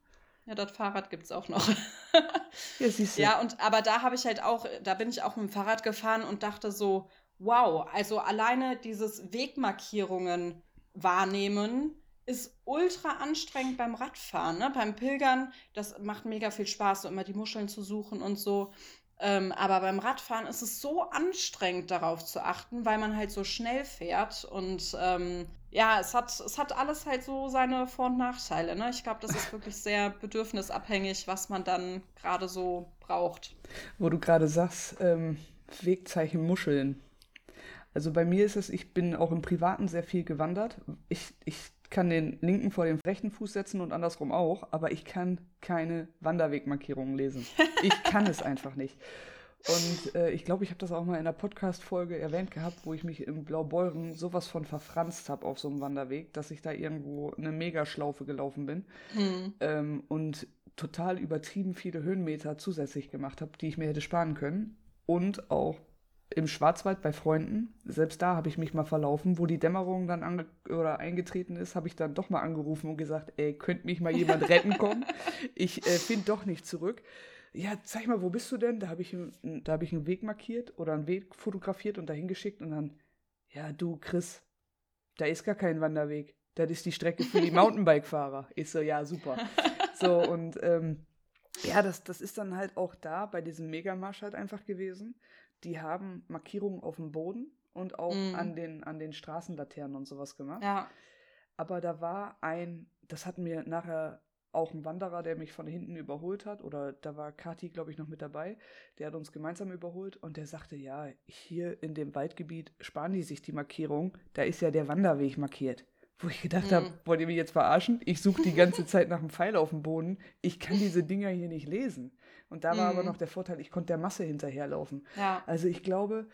Ja, das Fahrrad gibt es auch noch. ja, siehst du. Ja, und aber da habe ich halt auch, da bin ich auch mit dem Fahrrad gefahren und dachte so, wow, also alleine dieses Wegmarkierungen wahrnehmen ist ultra anstrengend beim Radfahren, ne? Beim Pilgern, das macht mega viel Spaß, so immer die Muscheln zu suchen und so. Ähm, aber beim Radfahren ist es so anstrengend, darauf zu achten, weil man halt so schnell fährt. Und ähm, ja, es hat, es hat alles halt so seine Vor- und Nachteile. Ne? Ich glaube, das ist wirklich sehr bedürfnisabhängig, was man dann gerade so braucht. Wo du gerade sagst, ähm, Wegzeichen Muscheln. Also bei mir ist es, ich bin auch im Privaten sehr viel gewandert. Ich, ich kann den linken vor den rechten Fuß setzen und andersrum auch, aber ich kann keine Wanderwegmarkierungen lesen. Ich kann es einfach nicht. Und äh, ich glaube, ich habe das auch mal in einer Podcast-Folge erwähnt gehabt, wo ich mich im Blaubeuren sowas von verfranst habe auf so einem Wanderweg, dass ich da irgendwo eine Megaschlaufe gelaufen bin mhm. ähm, und total übertrieben viele Höhenmeter zusätzlich gemacht habe, die ich mir hätte sparen können. Und auch im Schwarzwald bei Freunden, selbst da habe ich mich mal verlaufen, wo die Dämmerung dann ange oder eingetreten ist, habe ich dann doch mal angerufen und gesagt, ey, könnte mich mal jemand retten kommen? Ich äh, finde doch nicht zurück. Ja, zeig mal, wo bist du denn? Da habe ich, hab ich einen Weg markiert oder einen Weg fotografiert und dahin geschickt und dann, ja, du, Chris, da ist gar kein Wanderweg. Das ist die Strecke für die Mountainbike-Fahrer. Ich so, ja, super. So, und ähm, ja, das, das ist dann halt auch da bei diesem Megamarsch halt einfach gewesen die haben Markierungen auf dem Boden und auch mm. an, den, an den Straßenlaternen und sowas gemacht. Ja. Aber da war ein, das hat mir nachher auch ein Wanderer, der mich von hinten überholt hat, oder da war Kati, glaube ich, noch mit dabei, der hat uns gemeinsam überholt und der sagte, ja, hier in dem Waldgebiet sparen die sich die Markierung, da ist ja der Wanderweg markiert. Wo ich gedacht mhm. habe, wollt ihr mich jetzt verarschen? Ich suche die ganze Zeit nach einem Pfeil auf dem Boden. Ich kann diese Dinger hier nicht lesen. Und da war aber mhm. noch der Vorteil, ich konnte der Masse hinterherlaufen. Ja. Also ich glaube,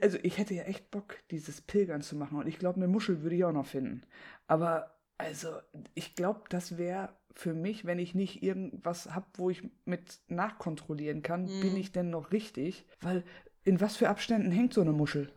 also ich hätte ja echt Bock, dieses Pilgern zu machen. Und ich glaube, eine Muschel würde ich auch noch finden. Aber also ich glaube, das wäre für mich, wenn ich nicht irgendwas habe, wo ich mit nachkontrollieren kann, mhm. bin ich denn noch richtig? Weil in was für Abständen hängt so eine Muschel?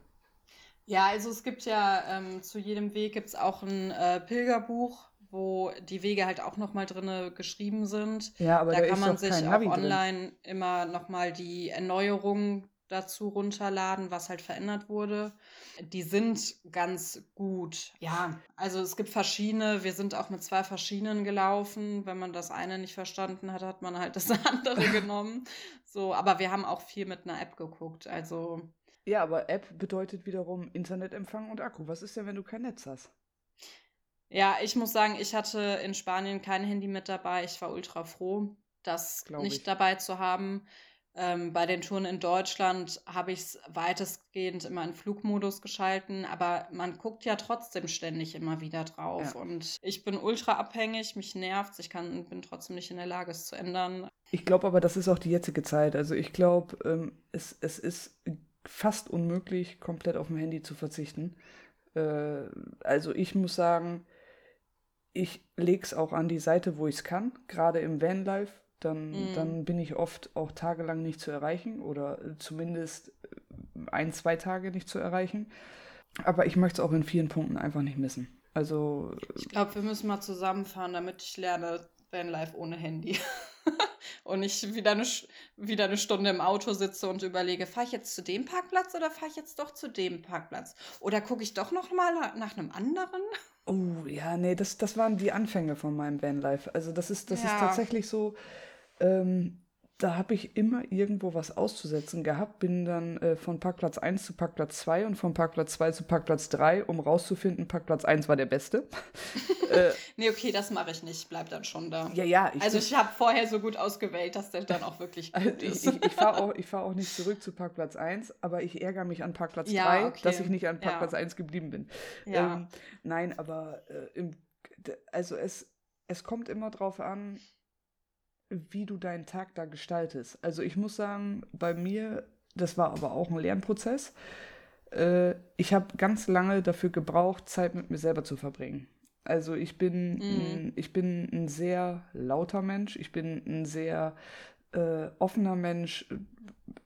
Ja, also es gibt ja ähm, zu jedem Weg gibt es auch ein äh, Pilgerbuch, wo die Wege halt auch nochmal drin geschrieben sind. Ja, aber da da kann man sich auch Navi online drin. immer nochmal die Erneuerungen dazu runterladen, was halt verändert wurde. Die sind ganz gut. Ja, also es gibt verschiedene. Wir sind auch mit zwei verschiedenen gelaufen. Wenn man das eine nicht verstanden hat, hat man halt das andere genommen. So, aber wir haben auch viel mit einer App geguckt. Also Ja, aber App bedeutet wiederum Internetempfang und Akku. Was ist denn, wenn du kein Netz hast? Ja, ich muss sagen, ich hatte in Spanien kein Handy mit dabei. Ich war ultra froh, das Glaub nicht ich. dabei zu haben. Ähm, bei den Touren in Deutschland habe ich es weitestgehend immer in Flugmodus geschalten, aber man guckt ja trotzdem ständig immer wieder drauf. Ja. Und ich bin ultra abhängig, mich nervt, ich kann, bin trotzdem nicht in der Lage, es zu ändern. Ich glaube aber, das ist auch die jetzige Zeit. Also ich glaube, ähm, es, es ist fast unmöglich, komplett auf dem Handy zu verzichten. Äh, also ich muss sagen, ich lege es auch an die Seite, wo ich es kann, gerade im Vanlife. Dann, Mm. dann bin ich oft auch tagelang nicht zu erreichen oder zumindest äh, ein, zwei Tage nicht zu erreichen. Aber ich möchte es auch in vielen Punkten einfach nicht missen. Also, Ich glaube, wir müssen mal zusammenfahren, damit ich lerne Vanlife ohne Handy. und nicht wieder eine, wieder eine Stunde im Auto sitze und überlege, fahre ich jetzt zu dem Parkplatz oder fahre ich jetzt doch zu dem Parkplatz? Oder gucke ich doch noch mal nach, nach einem anderen? oh ja, nee, das, das waren die Anfänge von meinem Vanlife. Also das ist, das ist Ja. tatsächlich so, ähm, da habe ich immer irgendwo was auszusetzen gehabt, bin dann äh, von Parkplatz 1 zu Parkplatz 2 und von Parkplatz 2 zu Parkplatz 3, um rauszufinden, Parkplatz 1 war der beste. äh, Nee, okay, das mache ich nicht. Bleib dann schon da. ja, ja, ich also ich habe vorher so gut ausgewählt, dass der dann auch wirklich Also gut ich, ist. ich, ich fahre auch, ich fahr auch nicht zurück zu Parkplatz 1, aber ich ärgere mich an Parkplatz Ja, 3, okay. dass ich nicht an Ja. Parkplatz 1 geblieben bin. Ja. Ähm, nein, aber äh, im, also es, es kommt immer drauf an, wie du deinen Tag da gestaltest. Also ich muss sagen, bei mir, das war aber auch ein Lernprozess. Äh, ich habe ganz lange dafür gebraucht, Zeit mit mir selber zu verbringen. Also ich bin, Mhm. ein, ich bin ein sehr lauter Mensch, ich bin ein sehr äh, offener Mensch.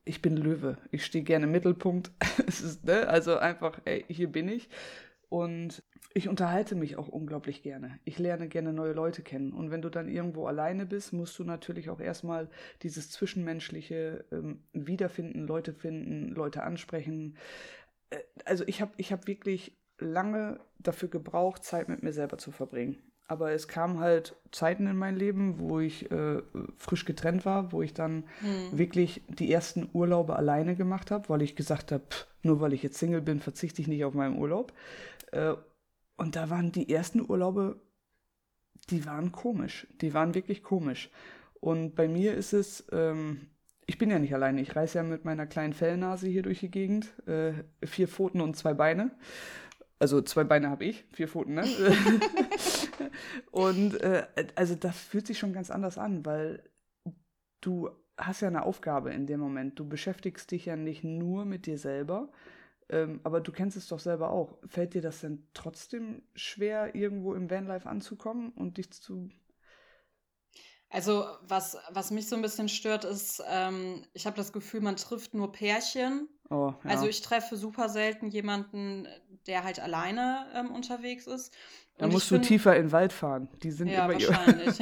Ich bin Löwe. Ich stehe gerne im Mittelpunkt. ist, ne? Also einfach, ey, hier bin ich. Und ich unterhalte mich auch unglaublich gerne. Ich lerne gerne neue Leute kennen. Und wenn du dann irgendwo alleine bist, musst du natürlich auch erstmal dieses Zwischenmenschliche ähm, wiederfinden, Leute finden, Leute ansprechen. äh, also ich habe ich hab wirklich lange dafür gebraucht, Zeit mit mir selber zu verbringen. Aber es kamen halt Zeiten in mein Leben, wo ich äh, frisch getrennt war, wo ich dann hm. wirklich die ersten Urlaube alleine gemacht habe, weil ich gesagt habe, nur weil ich jetzt Single bin, verzichte ich nicht auf meinen Urlaub. Äh, und da waren die ersten Urlaube, die waren komisch. Die waren wirklich komisch. Und bei mir ist es, ähm, ich bin ja nicht alleine. Ich reise ja mit meiner kleinen Fellnase hier durch die Gegend. Äh, vier Pfoten und zwei Beine. Also zwei Beine habe ich, vier Pfoten, ne? und äh, also das fühlt sich schon ganz anders an, weil du hast ja eine Aufgabe in dem Moment. Du beschäftigst dich ja nicht nur mit dir selber, ähm, aber du kennst es doch selber auch. Fällt dir das denn trotzdem schwer, irgendwo im Vanlife anzukommen und dich zu also, was, was mich so ein bisschen stört, ist, ähm, ich habe das Gefühl, man trifft nur Pärchen. Oh, ja. Also, ich treffe super selten jemanden, der halt alleine ähm, unterwegs ist. Da musst du tiefer in den Wald fahren. Die sind ja, immer wahrscheinlich.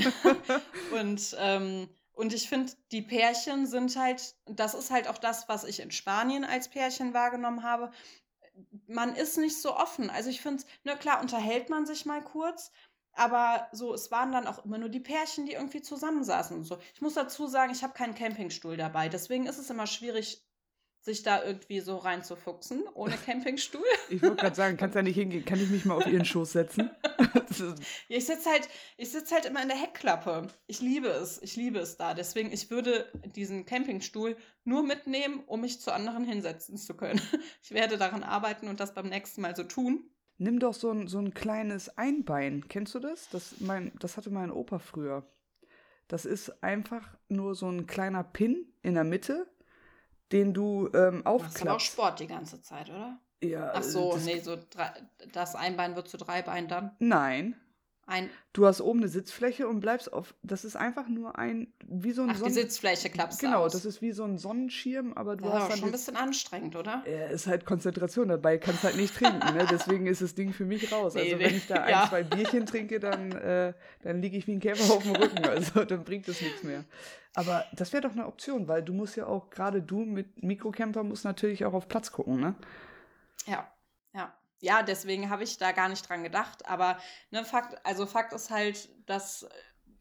und, ähm, und ich finde, die Pärchen sind halt, das ist halt auch das, was ich in Spanien als Pärchen wahrgenommen habe. Man ist nicht so offen. Also ich finde, na klar, unterhält man sich mal kurz, aber so, es waren dann auch immer nur die Pärchen, die irgendwie zusammensaßen und so. Ich muss dazu sagen, ich habe keinen Campingstuhl dabei. Deswegen ist es immer schwierig, sich da irgendwie so reinzufuchsen, ohne Campingstuhl. Ich wollte gerade sagen, kannst ja nicht hingehen. Kann ich mich mal auf ihren Schoß setzen? ich sitze halt, ich halt immer in der Heckklappe. Ich liebe es. Ich liebe es da. Deswegen, ich würde diesen Campingstuhl nur mitnehmen, um mich zu anderen hinsetzen zu können. Ich werde daran arbeiten und das beim nächsten Mal so tun. Nimm doch so ein, so ein kleines Einbein. Kennst du das? Das, mein, das hatte mein Opa früher. Das ist einfach nur so ein kleiner Pin in der Mitte, den du ähm, aufklappst. Das ist auch Sport die ganze Zeit, oder? Ja. Ach so, nee, so drei, das Einbein wird zu drei Beinen dann? Nein, ein du hast oben eine Sitzfläche und bleibst auf. Das ist einfach nur ein. Wie so ein Ach, Sonnen die Sitzfläche klappst Genau, aus. das ist wie so ein Sonnenschirm, aber du ja, hast dann. schon ein bisschen anstrengend, oder? Ja, ist halt Konzentration dabei, kannst halt nicht trinken. ne? Deswegen ist das Ding für mich raus. Also, nee, wenn ich da ja. ein, zwei Bierchen trinke, dann, äh, dann liege ich wie ein Käfer auf dem Rücken. Also, dann bringt das nichts mehr. Aber das wäre doch eine Option, weil du musst ja auch, gerade du mit Mikrocamper, musst natürlich auch auf Platz gucken, ne? Ja, ja ja, deswegen habe ich da gar nicht dran gedacht. Aber ne, Fakt, also Fakt ist halt, dass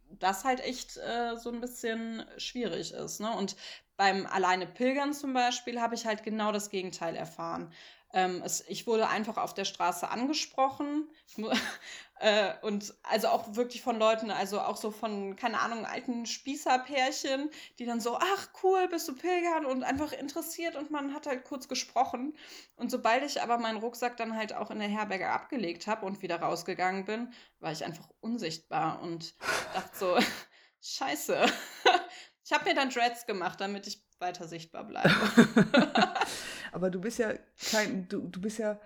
das halt echt äh, so ein bisschen schwierig ist. Ne? Und beim alleine Pilgern zum Beispiel habe ich halt genau das Gegenteil erfahren. Ähm, es, ich wurde einfach auf der Straße angesprochen. äh, und also auch wirklich von Leuten, also auch so von, keine Ahnung, alten Spießerpärchen, die dann so, ach cool, bist du Pilgern und einfach interessiert und man hat halt kurz gesprochen. Und sobald ich aber meinen Rucksack dann halt auch in der Herberge abgelegt habe und wieder rausgegangen bin, war ich einfach unsichtbar und dachte so, scheiße. Ich habe mir dann Dreads gemacht, damit ich weiter sichtbar bleibe. Aber du bist ja kein, du, du bist ja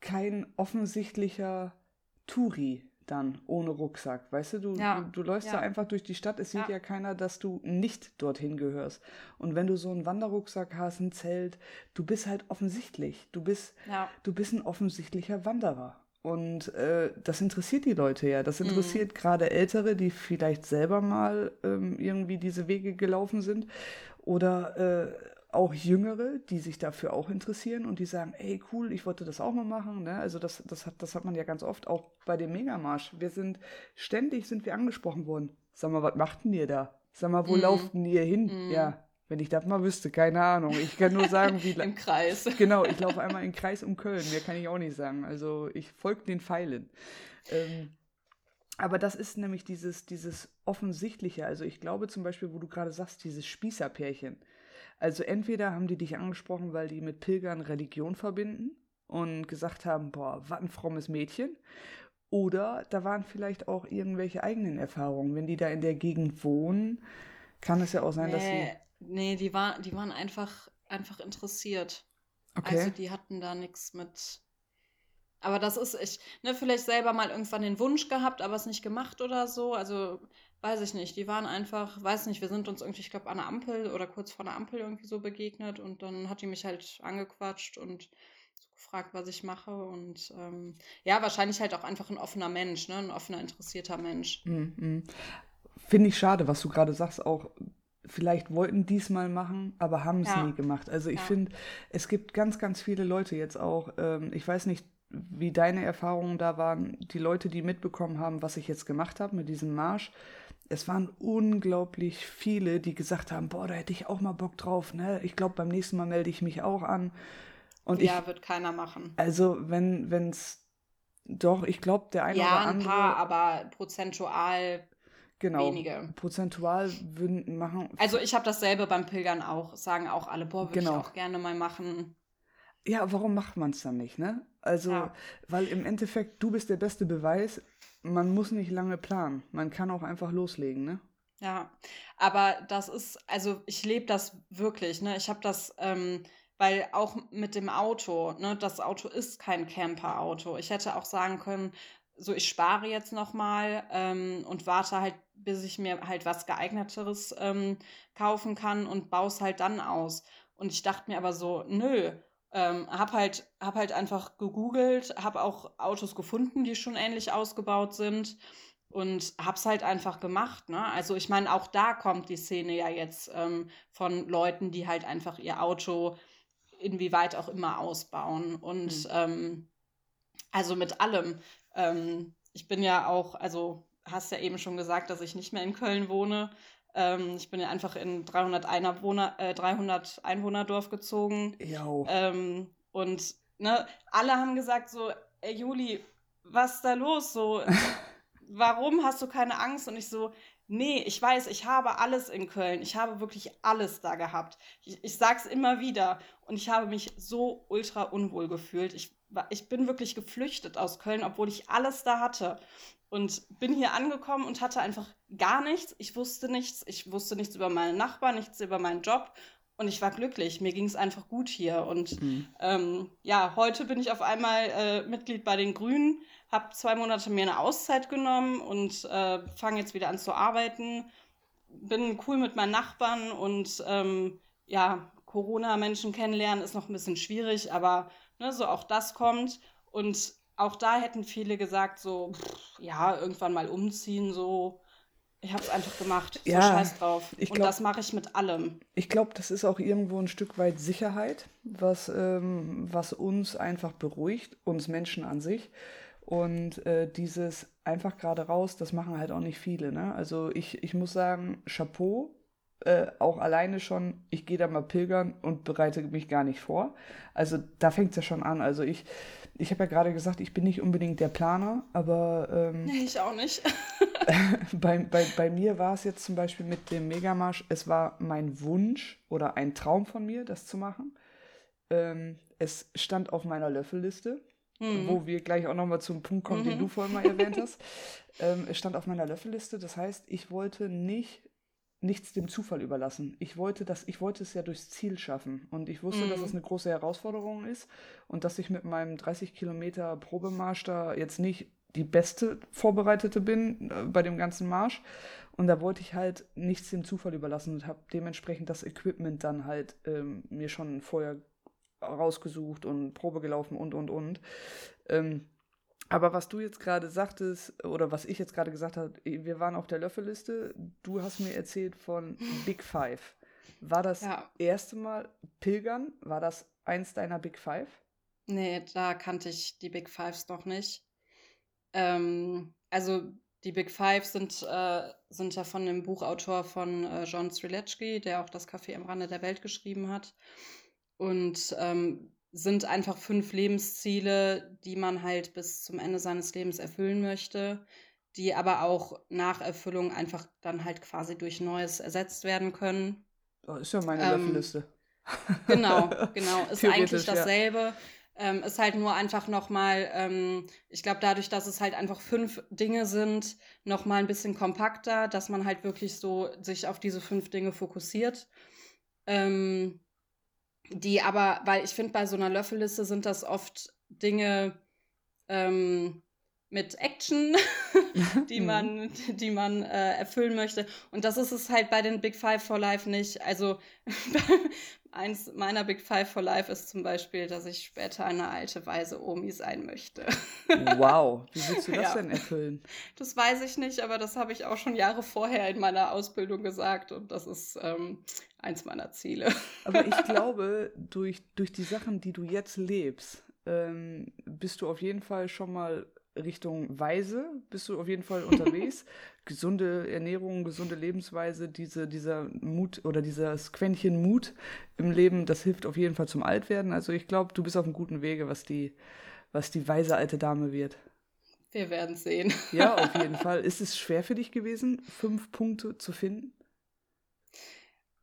kein offensichtlicher Touri dann ohne Rucksack. Weißt du, du, ja. du, du, läufst ja. da einfach durch die Stadt. Es sieht ja. ja keiner, dass du nicht dorthin gehörst. Und wenn du so einen Wanderrucksack hast, ein Zelt, du bist halt offensichtlich. Du bist, du bist ein offensichtlicher Wanderer. Und äh, das interessiert die Leute ja. Das mhm. interessiert mhm. gerade Ältere, die vielleicht selber mal ähm, irgendwie diese Wege gelaufen sind. Oder äh, auch Jüngere, die sich dafür auch interessieren und die sagen, ey, cool, ich wollte das auch mal machen. Ne? Also das, das, hat, das hat man ja ganz oft auch bei dem Megamarsch. Wir sind, ständig sind wir angesprochen worden. Sag mal, was macht denn ihr da? Sag mal, wo mm. lauft denn ihr hin? Mm. Ja, wenn ich das mal wüsste, keine Ahnung. Ich kann nur sagen, wie Im Kreis. Genau, ich laufe einmal im Kreis um Köln. Mehr kann ich auch nicht sagen. Also ich folge den Pfeilen. Ähm, aber das ist nämlich dieses, dieses Offensichtliche. Also ich glaube zum Beispiel, wo du gerade sagst, dieses Spießerpärchen. Also entweder haben die dich angesprochen, weil die mit Pilgern Religion verbinden und gesagt haben, boah, was ein frommes Mädchen. Oder da waren vielleicht auch irgendwelche eigenen Erfahrungen. Wenn die da in der Gegend wohnen, kann es ja auch sein, nee. dass sie Nee, die, war, die waren einfach, einfach interessiert. Okay. Also die hatten da nichts mit. Aber das ist, ich, ne, vielleicht selber mal irgendwann den Wunsch gehabt, aber es nicht gemacht oder so. Also, weiß ich nicht. Die waren einfach, weiß nicht, wir sind uns irgendwie, ich glaube, an der Ampel oder kurz vor der Ampel irgendwie so begegnet und dann hat die mich halt angequatscht und so gefragt, was ich mache. Und ähm, ja, wahrscheinlich halt auch einfach ein offener Mensch, ne? Ein offener, interessierter Mensch. Mm -hmm. Finde ich schade, was du gerade sagst, auch vielleicht wollten diesmal machen, aber haben es ja. nie gemacht. Also ich ja. finde, es gibt ganz, ganz viele Leute jetzt auch, ähm, ich weiß nicht, wie deine Erfahrungen da waren, die Leute, die mitbekommen haben, was ich jetzt gemacht habe mit diesem Marsch. Es waren unglaublich viele, die gesagt haben, boah, da hätte ich auch mal Bock drauf. Ne? Ich glaube, beim nächsten Mal melde ich mich auch an. Und ja, ich, wird keiner machen. Also wenn es doch, ich glaube, der eine ja, oder andere. Ja, ein paar, aber prozentual genau, wenige. Prozentual würden machen. Also ich habe dasselbe beim Pilgern auch. Sagen auch alle, boah, würde genau. ich auch gerne mal machen. Ja, warum macht man es dann nicht, ne? Also, ja. weil im Endeffekt, du bist der beste Beweis, man muss nicht lange planen. Man kann auch einfach loslegen, ne? Ja, aber das ist, also ich lebe das wirklich, ne? Ich habe das, ähm, weil auch mit dem Auto, ne, das Auto ist kein Camper-Auto. Ich hätte auch sagen können, so ich spare jetzt nochmal ähm, und warte halt, bis ich mir halt was geeigneteres ähm, kaufen kann und baue es halt dann aus. Und ich dachte mir aber so, nö, ähm, hab halt, hab halt einfach gegoogelt, hab auch Autos gefunden, die schon ähnlich ausgebaut sind und hab's halt einfach gemacht. Ne? Also ich meine, auch da kommt die Szene ja jetzt ähm, von Leuten, die halt einfach ihr Auto inwieweit auch immer ausbauen. Und mhm. ähm, also mit allem. Ähm, ich bin ja auch, also hast ja eben schon gesagt, dass ich nicht mehr in Köln wohne. Ähm, ich bin ja einfach in 300, Einwohner, äh, 300 Einwohnerdorf gezogen. Ähm, und ne, alle haben gesagt so, ey Juli, was ist da los? So, warum hast du keine Angst? Und ich so, nee, ich weiß, ich habe alles in Köln. Ich habe wirklich alles da gehabt. Ich, ich sag's immer wieder. Und ich habe mich so ultra unwohl gefühlt. Ich, ich bin wirklich geflüchtet aus Köln, obwohl ich alles da hatte und bin hier angekommen und hatte einfach gar nichts. Ich wusste nichts. Ich wusste nichts über meine Nachbarn, nichts über meinen Job. Und ich war glücklich. Mir ging es einfach gut hier. Und mhm. ähm, ja, heute bin ich auf einmal äh, Mitglied bei den Grünen, habe zwei Monate mir eine Auszeit genommen und äh, fange jetzt wieder an zu arbeiten. Bin cool mit meinen Nachbarn und ähm, ja, Corona-Menschen kennenlernen ist noch ein bisschen schwierig, aber ne, so auch das kommt. Und auch da hätten viele gesagt, so, pff, ja, irgendwann mal umziehen, so. Ich habe es einfach gemacht. So ja, scheiß drauf. Glaub, Und das mache ich mit allem. Ich glaube, das ist auch irgendwo ein Stück weit Sicherheit, was, ähm, was uns einfach beruhigt, uns Menschen an sich. Und äh, dieses einfach gerade raus, das machen halt auch nicht viele. Ne? Also ich, ich muss sagen, Chapeau, äh, auch alleine schon, ich gehe da mal pilgern und bereite mich gar nicht vor. Also da fängt es ja schon an. Also ich, ich habe ja gerade gesagt, ich bin nicht unbedingt der Planer, aber. Ähm, nee, ich auch nicht. bei, bei, bei mir war es jetzt zum Beispiel mit dem Megamarsch, es war mein Wunsch oder ein Traum von mir, das zu machen. Ähm, es stand auf meiner Löffelliste, mhm. wo wir gleich auch nochmal zum Punkt kommen, mhm. den du vorhin mal erwähnt hast. Ähm, es stand auf meiner Löffelliste, das heißt, ich wollte nicht nichts dem Zufall überlassen. Ich wollte das, ich wollte es ja durchs Ziel schaffen. Und ich wusste, mm. dass es eine große Herausforderung ist und dass ich mit meinem 30 Kilometer Probemarsch da jetzt nicht die beste Vorbereitete bin äh, bei dem ganzen Marsch. Und da wollte ich halt nichts dem Zufall überlassen und habe dementsprechend das Equipment dann halt ähm, mir schon vorher rausgesucht und Probe gelaufen und und und. Ähm, aber was du jetzt gerade sagtest, oder was ich jetzt gerade gesagt habe, wir waren auf der Löffelliste. Du hast mir erzählt von Big Five. War das ja. erste Mal Pilgern? War das eins deiner Big Five? Nee, da kannte ich die Big Fives noch nicht. Ähm, also die Big Five sind, äh, sind ja von dem Buchautor von äh, John Streletsky, der auch das Café am Rande der Welt geschrieben hat. Und ähm, sind einfach fünf Lebensziele, die man halt bis zum Ende seines Lebens erfüllen möchte, die aber auch nach Erfüllung einfach dann halt quasi durch Neues ersetzt werden können. Das ist ja meine ähm, Löffelliste. Genau, genau. Ist eigentlich dasselbe. Ja. Ähm, ist halt nur einfach nochmal, ähm, ich glaube, dadurch, dass es halt einfach fünf Dinge sind, nochmal ein bisschen kompakter, dass man halt wirklich so sich auf diese fünf Dinge fokussiert. Ähm, die aber, weil ich finde, bei so einer Löffelliste sind das oft Dinge, ähm, mit Action, die Mhm. man, die man äh, erfüllen möchte. Und das ist es halt bei den Big Five for Life nicht. Also eins meiner Big Five for Life ist zum Beispiel, dass ich später eine alte, weise Omi sein möchte. Wow, wie willst du das Ja. denn erfüllen? Das weiß ich nicht, aber das habe ich auch schon Jahre vorher in meiner Ausbildung gesagt und das ist ähm, eins meiner Ziele. Aber ich glaube, durch, durch die Sachen, die du jetzt lebst, ähm, bist du auf jeden Fall schon mal Richtung Weise, bist du auf jeden Fall unterwegs. gesunde Ernährung, gesunde Lebensweise, diese, dieser Mut oder dieses Quäntchen Mut im Leben, das hilft auf jeden Fall zum Altwerden. Also ich glaube, du bist auf einem guten Wege, was die, was die weise alte Dame wird. Wir werden sehen. Ja, auf jeden Fall. Ist es schwer für dich gewesen, fünf Punkte zu finden?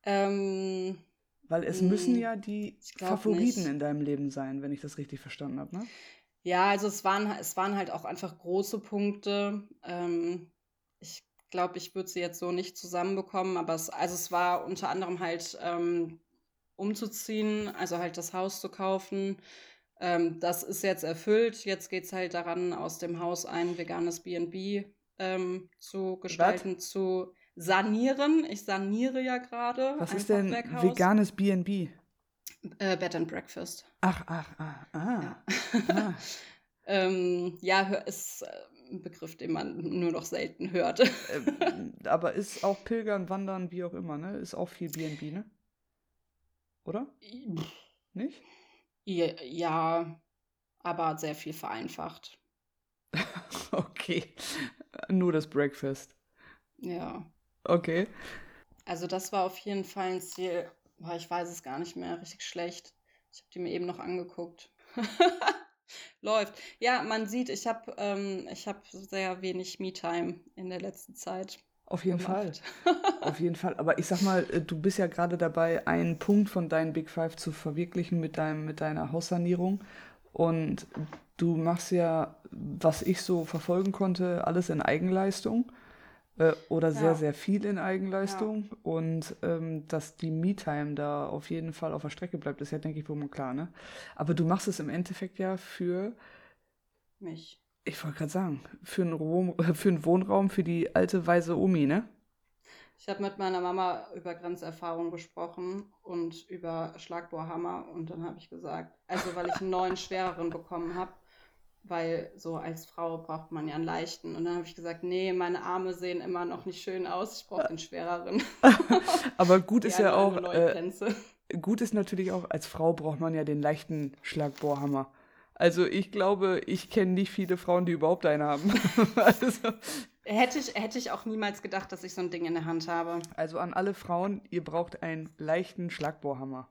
Ähm, Weil es Hm, müssen ja die Favoriten nicht. in deinem Leben sein, wenn ich das richtig verstanden habe, ne? Ja, also es waren, es waren halt auch einfach große Punkte. Ähm, ich glaube, ich würde sie jetzt so nicht zusammenbekommen, aber es, also es war unter anderem halt ähm, umzuziehen, also halt das Haus zu kaufen. Ähm, das ist jetzt erfüllt. Jetzt geht es halt daran, aus dem Haus ein veganes B&B ähm, zu gestalten, zu sanieren. Ich saniere ja gerade Was ein ist denn Fachwerkhaus. veganes B&B? Äh, Bed and Breakfast. Ach, ach, ah, ah. Ja. ah. Ähm, ja, ist äh, ein Begriff, den man nur noch selten hört. Ähm, aber ist auch Pilgern, Wandern, wie auch immer, ne? Ist auch viel B&B, ne? Oder? Nicht? Ja, ja, aber sehr viel vereinfacht. Okay. Nur das Breakfast. Ja. Okay. Also das war auf jeden Fall ein Ziel. Boah, ich weiß es gar nicht mehr, richtig schlecht. Ich habe die mir eben noch angeguckt. Läuft. Ja, man sieht, ich habe ähm, ich hab sehr wenig Me-Time in der letzten Zeit. Auf jeden Fall. gemacht. Auf jeden Fall. Aber ich sag mal, äh, du bist ja gerade dabei, einen Punkt von deinen Big Five zu verwirklichen mit deinem, mit deiner Haussanierung. Und du machst ja, was ich so verfolgen konnte, alles in Eigenleistung. Äh, oder sehr, Ja. sehr viel in Eigenleistung. Und ähm, dass die Me-Time da auf jeden Fall auf der Strecke bleibt, ist ja, denke ich, wohl mal klar, ne? Aber du machst es im Endeffekt ja für, Mich. ich wollte gerade sagen, für einen, Rom, für einen Wohnraum für die alte, weise Omi, ne? Ich habe mit meiner Mama über Grenzerfahrung gesprochen und über Schlagbohrhammer und dann habe ich gesagt, also weil ich einen neuen schwereren bekommen habe, weil so als Frau braucht man ja einen leichten und dann habe ich gesagt, nee, meine Arme sehen immer noch nicht schön aus, ich brauche den schwereren. Aber gut ist ja auch, äh, gut ist natürlich auch, als Frau braucht man ja den leichten Schlagbohrhammer. Also ich glaube, ich kenne nicht viele Frauen, die überhaupt einen haben. also, Hätte ich, hätte ich auch niemals gedacht, dass ich so ein Ding in der Hand habe. also an alle Frauen, ihr braucht einen leichten Schlagbohrhammer.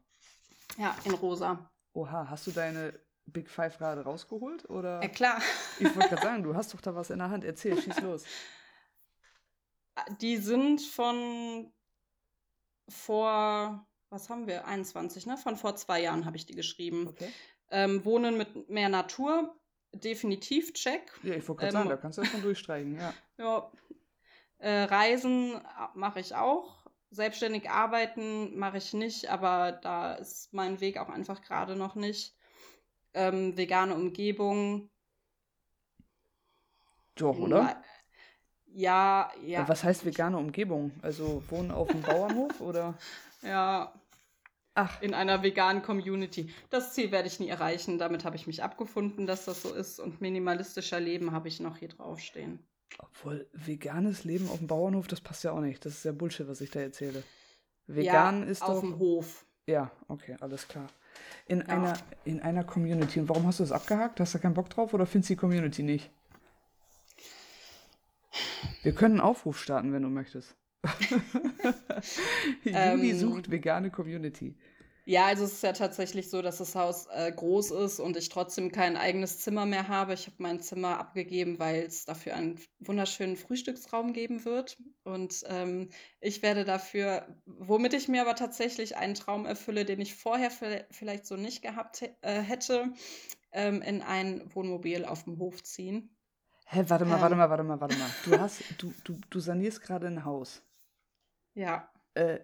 Ja, in rosa. Oha, hast du deine Big Five gerade rausgeholt? Oder? Ja, klar. Ich wollte gerade sagen, du hast doch da was in der Hand. Erzähl, schieß los. Die sind von vor, was haben wir, 21, ne? Von vor zwei Jahren habe ich die geschrieben. Okay. Ähm, Wohnen mit mehr Natur, definitiv check. Ja, ich wollte gerade Ähm, sagen, da kannst du das schon durchstreichen, ja. Ja. Äh, Reisen mache ich auch. Selbstständig arbeiten mache ich nicht, aber da ist mein Weg auch einfach gerade noch nicht. Ähm, vegane Umgebung. Doch, oder? Ja, ja. Was heißt vegane Umgebung? Also wohnen auf dem Bauernhof oder? Ja, Ach, in einer veganen Community. Das Ziel werde ich nie erreichen. Damit habe ich mich abgefunden, dass das so ist. Und minimalistischer Leben habe ich noch hier draufstehen. obwohl veganes Leben auf dem Bauernhof, das passt ja auch nicht. Das ist ja Bullshit, was ich da erzähle. Vegan ja, ist auf doch. dem Hof. Ja, okay, alles klar. In, Ja. einer, in einer Community. Und warum hast du das abgehakt? Hast du keinen Bock drauf oder findest du die Community nicht? Wir können einen Aufruf starten, wenn du möchtest. Juli Ähm. sucht vegane Community. Ja, also es ist ja tatsächlich so, dass das Haus äh, groß ist und ich trotzdem kein eigenes Zimmer mehr habe. Ich habe mein Zimmer abgegeben, weil es dafür einen wunderschönen Frühstücksraum geben wird. Und ähm, ich werde dafür, womit ich mir aber tatsächlich einen Traum erfülle, den ich vorher vi- vielleicht so nicht gehabt äh, hätte, ähm, in ein Wohnmobil auf dem Hof ziehen. Hä, warte mal, warte Ähm. mal, warte mal, warte mal. Du hast, du, du, du sanierst gerade ein Haus. Ja, Äh,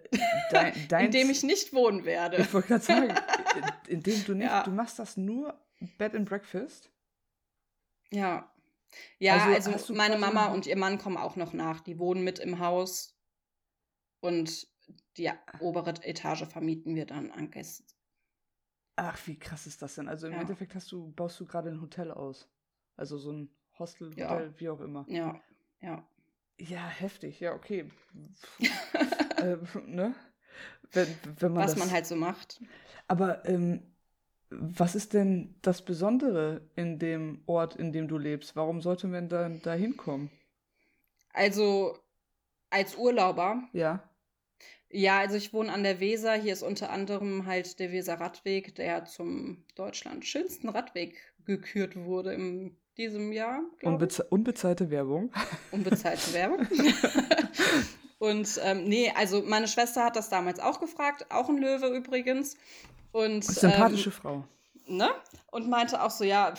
dein, dein in dem ich nicht wohnen werde. Ich wollte gerade sagen, in, dem du nicht, Ja. du machst das nur Bed and Breakfast. Ja, Ja, also, also meine Mama und ihr Mann kommen auch noch nach. Die wohnen mit im Haus und die obere Etage vermieten wir dann an Gäste. Ach, wie krass ist das denn? Also im ja. Endeffekt hast du, baust du gerade ein Hotel aus. Also so ein Hostel, Hotel, ja. wie auch immer. Ja, ja. Ja, heftig, ja, okay. äh, ne? Wenn, wenn man Was das... man halt so macht. Aber ähm, was ist denn das Besondere in dem Ort, in dem du lebst? Warum sollte man dann da hinkommen? Also als Urlauber. Ja. Ja, also ich wohne an der Weser. Hier ist unter anderem halt der Weser Radweg, der zum Deutschland schönsten Radweg gekürt wurde in diesem Jahr. Unbeze unbezahlte Werbung. Unbezahlte Werbung. Und ähm, nee, also meine Schwester hat das damals auch gefragt, auch ein Löwe übrigens. Und, Sympathische ähm, Frau. Ne? Und meinte auch so, ja,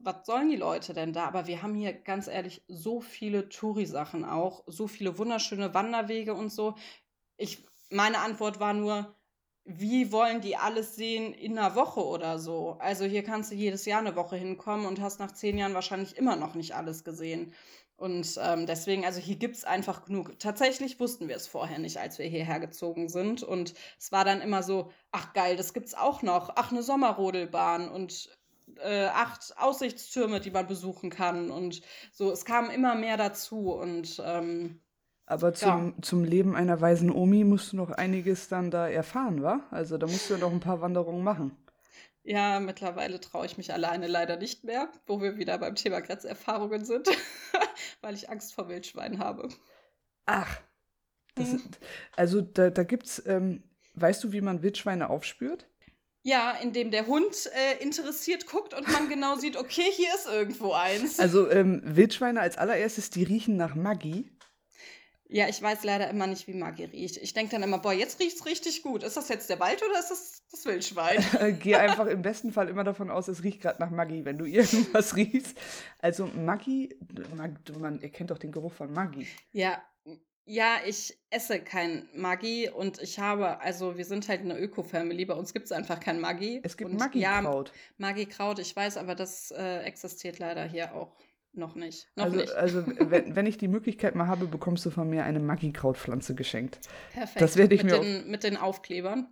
was sollen die Leute denn da? Aber wir haben hier ganz ehrlich so viele Touri-Sachen auch, so viele wunderschöne Wanderwege und so. Ich, meine Antwort war nur, wie wollen die alles sehen in einer Woche oder so? Also hier kannst du jedes Jahr eine Woche hinkommen und hast nach zehn Jahren wahrscheinlich immer noch nicht alles gesehen. Und ähm, deswegen, also hier gibt es einfach genug. Tatsächlich wussten wir es vorher nicht, als wir hierher gezogen sind. Und es war dann immer so, ach geil, das gibt's auch noch. Ach, eine Sommerrodelbahn und äh, acht Aussichtstürme, die man besuchen kann. Und so, es kam immer mehr dazu. Und ähm, aber zum, ja. zum Leben einer weisen Omi musst du noch einiges dann da erfahren, wa? Also da musst du ja noch ein paar Wanderungen machen. Ja, mittlerweile traue ich mich alleine leider nicht mehr, wo wir wieder beim Thema Grenzerfahrungen sind, weil ich Angst vor Wildschweinen habe. Ach, das, hm. also da, da gibt's, ähm, weißt du, wie man Wildschweine aufspürt? Ja, indem der Hund äh, interessiert guckt und man genau sieht, okay, hier ist irgendwo eins. Also ähm, Wildschweine als allererstes, die riechen nach Maggi. Ja, ich weiß leider immer nicht, wie Maggi riecht. Ich denke dann immer, boah, jetzt riecht es richtig gut. Ist das jetzt der Wald oder ist das das Wildschwein? Geh einfach im besten Fall immer davon aus, es riecht gerade nach Maggi, wenn du irgendwas riechst. Also Maggi, man erkennt doch den Geruch von Maggi. Ja, ja, ich esse kein Maggi und ich habe, also wir sind halt eine Öko-Family, bei uns gibt es einfach kein Maggi. Es gibt Maggi-Kraut. Ja, Maggi-Kraut, ich weiß, aber das äh, existiert leider hier auch noch nicht. Noch also, nicht. also wenn, wenn ich die Möglichkeit mal habe, bekommst du von mir eine Maggi-Krautpflanze geschenkt. Perfekt. Das werde ich mit mir den, mit den Aufklebern.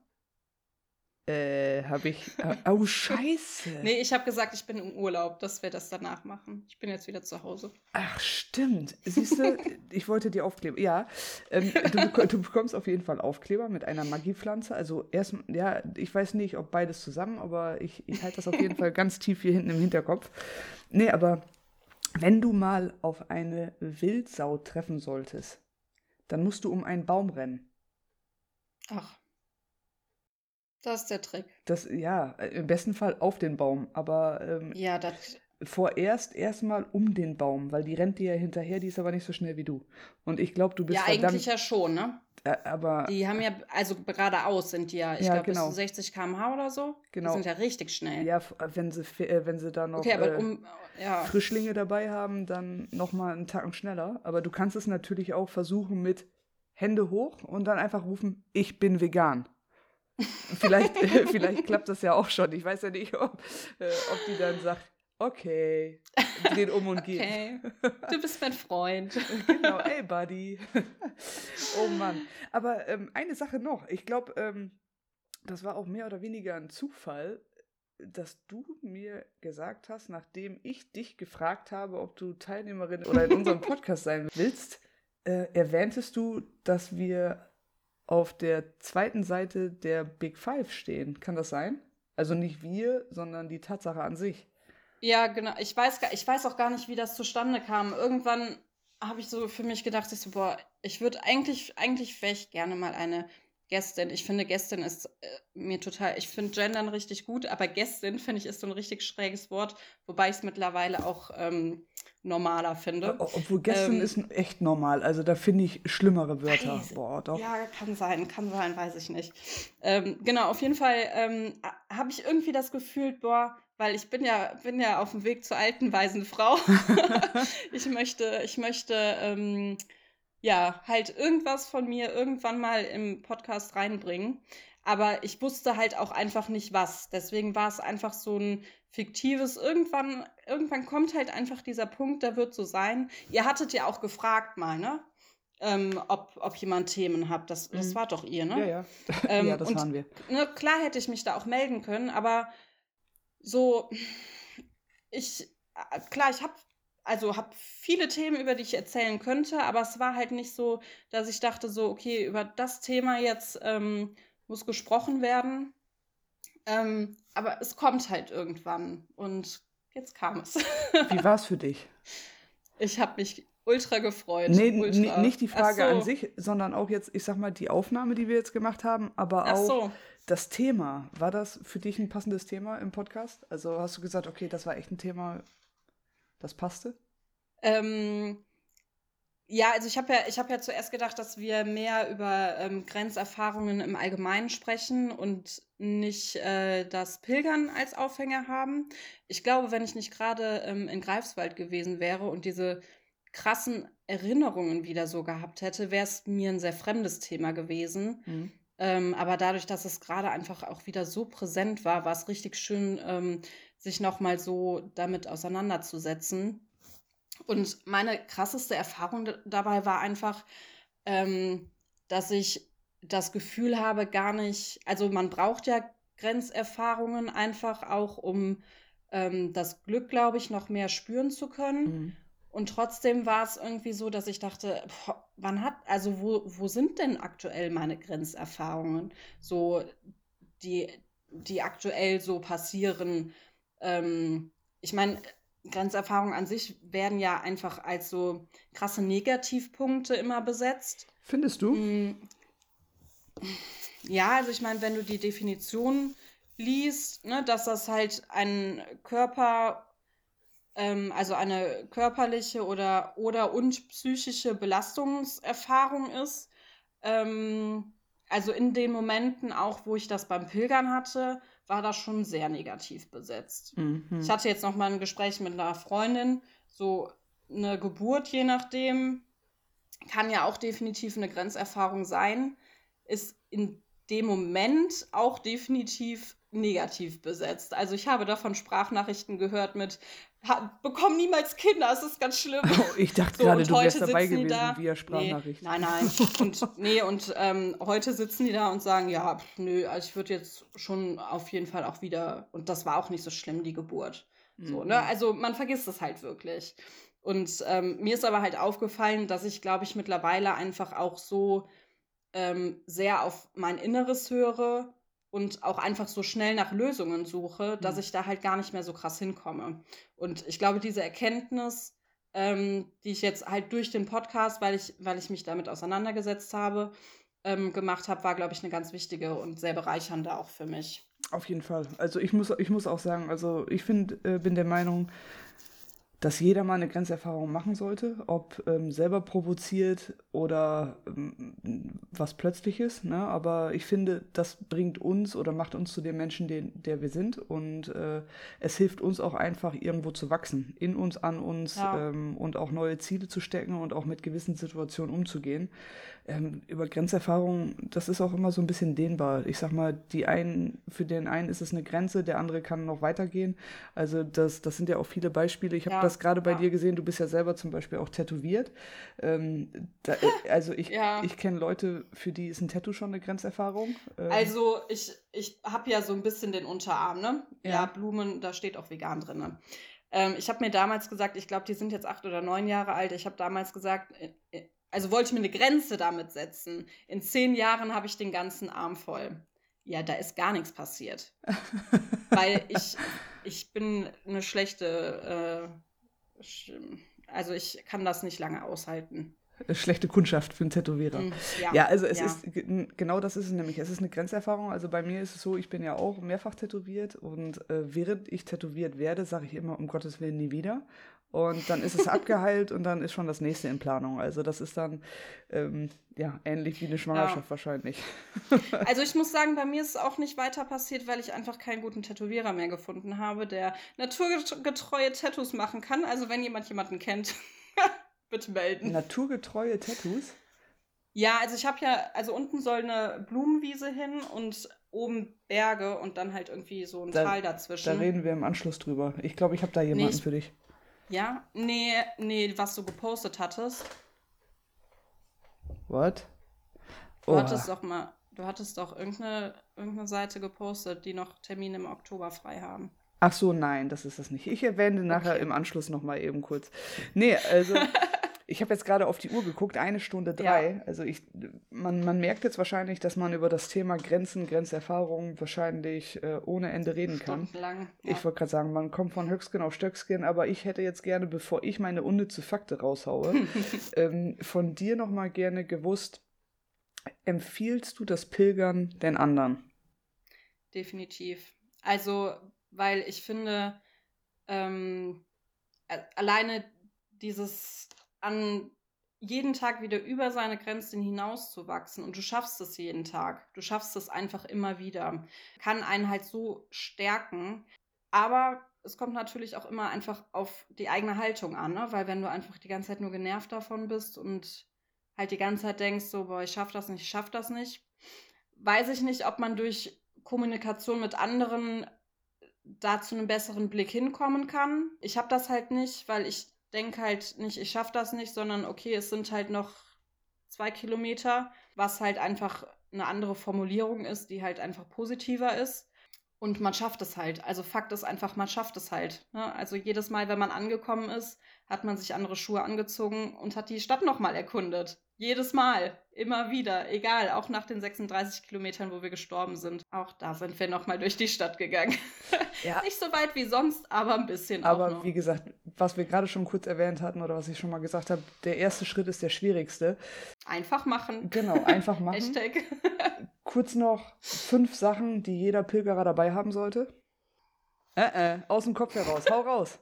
Äh, habe ich. Äh, oh, Scheiße. nee, ich habe gesagt, ich bin im Urlaub, dass wir das danach machen. Ich bin jetzt wieder zu Hause. Ach, stimmt. Siehst du, ich wollte dir Aufkleber. Ja, ähm, du, du, bekommst auf jeden Fall Aufkleber mit einer Magiepflanze. Also, erst, ja, ich weiß nicht, ob beides zusammen, aber ich, ich halte das auf jeden Fall ganz tief hier hinten im Hinterkopf. Nee, aber wenn du mal auf eine Wildsau treffen solltest, dann musst du um einen Baum rennen. Ach. Das ist der Trick. Das, ja, im besten Fall auf den Baum, aber ähm, ja, das... vorerst erstmal um den Baum, weil die rennt dir ja hinterher, die ist aber nicht so schnell wie du. Und ich glaube, du bist Ja, verdammt, eigentlich ja schon, ne? Äh, aber die haben ja, also geradeaus sind die ja, ich ja, glaube, genau. bis zu 60 km/h oder so. Genau. Die sind ja richtig schnell. Ja, wenn sie, äh, wenn sie da noch okay, aber um, äh, ja. Frischlinge dabei haben, dann nochmal einen Tacken schneller. Aber du kannst es natürlich auch versuchen mit Hände hoch und dann einfach rufen, ich bin vegan. vielleicht, vielleicht klappt das ja auch schon. Ich weiß ja nicht, ob, äh, ob die dann sagt, okay, dreht um und geht. Okay, du bist mein Freund. genau, ey, Buddy. oh Mann. Aber ähm, eine Sache noch. Ich glaube, ähm, das war auch mehr oder weniger ein Zufall, dass du mir gesagt hast, nachdem ich dich gefragt habe, ob du Teilnehmerin oder in unserem Podcast sein willst, äh, erwähntest du, dass wir auf der zweiten Seite der Big Five stehen. Kann das sein? Also nicht wir, sondern die Tatsache an sich. Ja, genau. Ich weiß, ich weiß auch gar nicht, wie das zustande kam. Irgendwann habe ich so für mich gedacht, ich so, boah, ich würde eigentlich, eigentlich wäre ich gerne mal eine Gästin. Ich finde, Gästin ist äh, mir total, ich finde Gendern richtig gut, aber Gästin, finde ich, ist so ein richtig schräges Wort, wobei ich es mittlerweile auch ähm, normaler finde. Obwohl Gästin ähm, ist echt normal, also da finde ich schlimmere Wörter. Weiß, Boah, doch. Ja, kann sein, kann sein, weiß ich nicht. Ähm, genau, auf jeden Fall ähm, habe ich irgendwie das Gefühl, boah, weil ich bin ja, bin ja auf dem Weg zur alten, weisen Frau. ich möchte, ich möchte, ähm, ja, halt irgendwas von mir irgendwann mal im Podcast reinbringen. aber ich wusste halt auch einfach nicht was. Deswegen war es einfach so ein fiktives. Irgendwann, irgendwann kommt halt einfach dieser Punkt, der wird so sein. Ihr hattet ja auch gefragt mal, ne? Ähm, ob, ob jemand Themen hat. Das, das mhm. war doch ihr, ne? Ja, ja. Ähm, ja, das und, waren wir. Ne, klar hätte ich mich da auch melden können, aber so, ich, äh, klar, ich habe also habe viele Themen, über die ich erzählen könnte, aber es war halt nicht so, dass ich dachte so, okay, über das Thema jetzt ähm, muss gesprochen werden. Ähm, aber es kommt halt irgendwann und jetzt kam es. Wie war es für dich? Ich habe mich ultra gefreut. Nee, ultra. nicht die Frage so. an sich, sondern auch jetzt, ich sag mal, die Aufnahme, die wir jetzt gemacht haben, aber auch so. Das Thema. War das für dich ein passendes Thema im Podcast? Also hast du gesagt, okay, das war echt ein Thema, das passte? Ähm, ja, also ich habe ja, ich ja zuerst gedacht, dass wir mehr über ähm, Grenzerfahrungen im Allgemeinen sprechen und nicht äh, das Pilgern als Aufhänger haben. Ich glaube, wenn ich nicht gerade ähm, in Greifswald gewesen wäre und diese krassen Erinnerungen wieder so gehabt hätte, wäre es mir ein sehr fremdes Thema gewesen. Mhm. Ähm, aber dadurch, dass es gerade einfach auch wieder so präsent war, war es richtig schön, ähm, sich nochmal so damit auseinanderzusetzen. Und meine krasseste Erfahrung dabei war einfach, ähm, dass ich das Gefühl habe, gar nicht, also man braucht ja Grenzerfahrungen einfach auch, um ähm, das Glück, glaube ich, noch mehr spüren zu können. Mhm. Und trotzdem war es irgendwie so, dass ich dachte, boah, wann hat, also wo, wo sind denn aktuell meine Grenzerfahrungen? So, die, die aktuell so passieren. Ähm, ich meine, Grenzerfahrungen an sich werden ja einfach als so krasse Negativpunkte immer besetzt. Findest du? Mm. Ja, also ich meine, wenn du die Definition liest, ne, dass das halt ein Körper, ähm, also eine körperliche oder, oder und psychische Belastungserfahrung ist, ähm, also in den Momenten auch, wo ich das beim Pilgern hatte, war das schon sehr negativ besetzt. Mhm. Ich hatte jetzt noch mal ein Gespräch mit einer Freundin, so eine Geburt, je nachdem, kann ja auch definitiv eine Grenzerfahrung sein, ist in dem Moment auch definitiv negativ besetzt. Also ich habe davon Sprachnachrichten gehört mit bekommen niemals Kinder, es ist ganz schlimm. Oh, ich dachte so, gerade, du wärst dabei gewesen da, via Sprachnachrichten. Nee, nein, nein. Und, nee, und ähm, heute sitzen die da und sagen, ja, nö, also ich würde jetzt schon auf jeden Fall auch wieder, und das war auch nicht so schlimm, die Geburt. Mhm. So, ne? Also man vergisst es halt wirklich. Und ähm, mir ist aber halt aufgefallen, dass ich, glaube ich, mittlerweile einfach auch so ähm, sehr auf mein Inneres höre und auch einfach so schnell nach Lösungen suche, dass mhm. ich da halt gar nicht mehr so krass hinkomme. Und ich glaube, diese Erkenntnis, ähm, die ich jetzt halt durch den Podcast, weil ich, weil ich mich damit auseinandergesetzt habe, ähm, gemacht habe, war, glaube ich, eine ganz wichtige und sehr bereichernde auch für mich. Auf jeden Fall. Also ich muss, ich muss auch sagen, also ich find, äh, bin der Meinung, dass jeder mal eine Grenzerfahrung machen sollte, ob ähm, selber provoziert oder ähm, was Plötzliches. Ne? Aber ich finde, das bringt uns oder macht uns zu dem Menschen, den, der wir sind. Und äh, es hilft uns auch einfach, irgendwo zu wachsen, in uns, an uns ja. ähm, und auch neue Ziele zu stecken und auch mit gewissen Situationen umzugehen ähm, über Grenzerfahrungen, das ist auch immer so ein bisschen dehnbar. Ich sag mal, die einen, für den einen ist es eine Grenze, der andere kann noch weitergehen. Also das, das sind ja auch viele Beispiele. Ich habe ja, das gerade bei ja. dir gesehen, du bist ja selber zum Beispiel auch tätowiert. Ähm, da, äh, also ich, ja. ich kenne Leute, für die ist ein Tattoo schon eine Grenzerfahrung. Ähm, also ich, ich habe ja so ein bisschen den Unterarm, ne? Ja, Blumen, da steht auch vegan drin. Ne? Ähm, ich habe mir damals gesagt, ich glaube, die sind jetzt acht oder neun Jahre alt. Ich habe damals gesagt, äh, äh, also wollte ich mir eine Grenze damit setzen. In zehn Jahren habe ich den ganzen Arm voll. Ja, da ist gar nichts passiert. Weil ich, ich bin eine schlechte, äh, also ich kann das nicht lange aushalten. Schlechte Kundschaft für einen Tätowierer. Mm, ja, ja, also es ja. ist, genau das ist es nämlich. Es ist eine Grenzerfahrung. Also bei mir ist es so, ich bin ja auch mehrfach tätowiert und äh, während ich tätowiert werde, sage ich immer, um Gottes Willen nie wieder. Und dann ist es abgeheilt und dann ist schon das nächste in Planung. Also das ist dann ähm, ja ähnlich wie eine Schwangerschaft ja. wahrscheinlich. Also ich muss sagen, bei mir ist es auch nicht weiter passiert, weil ich einfach keinen guten Tätowierer mehr gefunden habe, der naturgetreue Tattoos machen kann. Also wenn jemand jemanden kennt, bitte melden. Naturgetreue Tattoos? Ja, also ich habe ja, also unten soll eine Blumenwiese hin und oben Berge und dann halt irgendwie so ein Da- Tal dazwischen. Da reden wir im Anschluss drüber. Ich glaube, ich habe da jemanden ich- für dich. Ja? Nee, nee, was du gepostet hattest. What? Du Oha. hattest doch mal, du hattest doch irgendeine, irgendeine Seite gepostet, die noch Termine im Oktober frei haben. Ach so, nein, das ist das nicht. Ich erwähne nachher Okay. im Anschluss noch mal eben kurz. Nee, also ich habe jetzt gerade auf die Uhr geguckt, eine Stunde drei. Also ich, man, man merkt jetzt wahrscheinlich, dass man über das Thema Grenzen, Grenzerfahrungen wahrscheinlich äh, ohne Ende reden kann. Stundenlang. Ja. Ich wollte gerade sagen, man kommt von Höchstgen auf Stöckskin, aber ich hätte jetzt gerne, bevor ich meine unnütze Fakte raushaue, ähm, von dir noch mal gerne gewusst, empfiehlst du das Pilgern den anderen? Definitiv. Also, weil ich finde, ähm, alleine dieses an jeden Tag wieder über seine Grenzen hinauszuwachsen und du schaffst es jeden Tag. Du schaffst es einfach immer wieder. Kann einen halt so stärken. Aber es kommt natürlich auch immer einfach auf die eigene Haltung an, ne? weil wenn du einfach die ganze Zeit nur genervt davon bist und halt die ganze Zeit denkst, so, boah, ich schaff das nicht, ich schaff das nicht, weiß ich nicht, ob man durch Kommunikation mit anderen da zu einem besseren Blick hinkommen kann. Ich habe das halt nicht, weil ich denke halt nicht, ich schaffe das nicht, sondern okay, es sind halt noch zwei Kilometer, was halt einfach eine andere Formulierung ist, die halt einfach positiver ist. Und man schafft es halt. Also Fakt ist einfach, man schafft es halt. Ne? Also jedes Mal, wenn man angekommen ist, hat man sich andere Schuhe angezogen und hat die Stadt nochmal erkundet. Jedes Mal, immer wieder, egal, auch nach den 36 Kilometern, wo wir gestorben sind. Auch da sind wir nochmal durch die Stadt gegangen. Ja. Nicht so weit wie sonst, aber ein bisschen Aber wie gesagt, was wir gerade schon kurz erwähnt hatten oder was ich schon mal gesagt habe, der erste Schritt ist der schwierigste. Einfach machen. Genau, einfach machen. Hashtag. Kurz noch fünf Sachen, die jeder Pilgerer dabei haben sollte. Äh, äh, aus dem Kopf heraus, hau raus.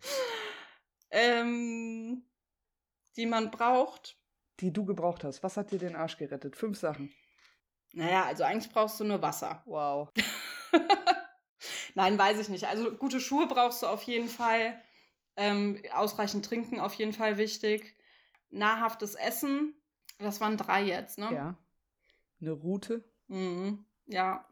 ähm, die man braucht. Die du gebraucht hast. Was hat dir den Arsch gerettet? Fünf Sachen. Naja, also eigentlich brauchst du nur Wasser. Wow. Nein, weiß ich nicht. Also gute Schuhe brauchst du auf jeden Fall. Ähm, ausreichend trinken auf jeden Fall wichtig. Nahrhaftes Essen. Das waren drei jetzt, ne? Ja. Eine Route. Mhm. Ja.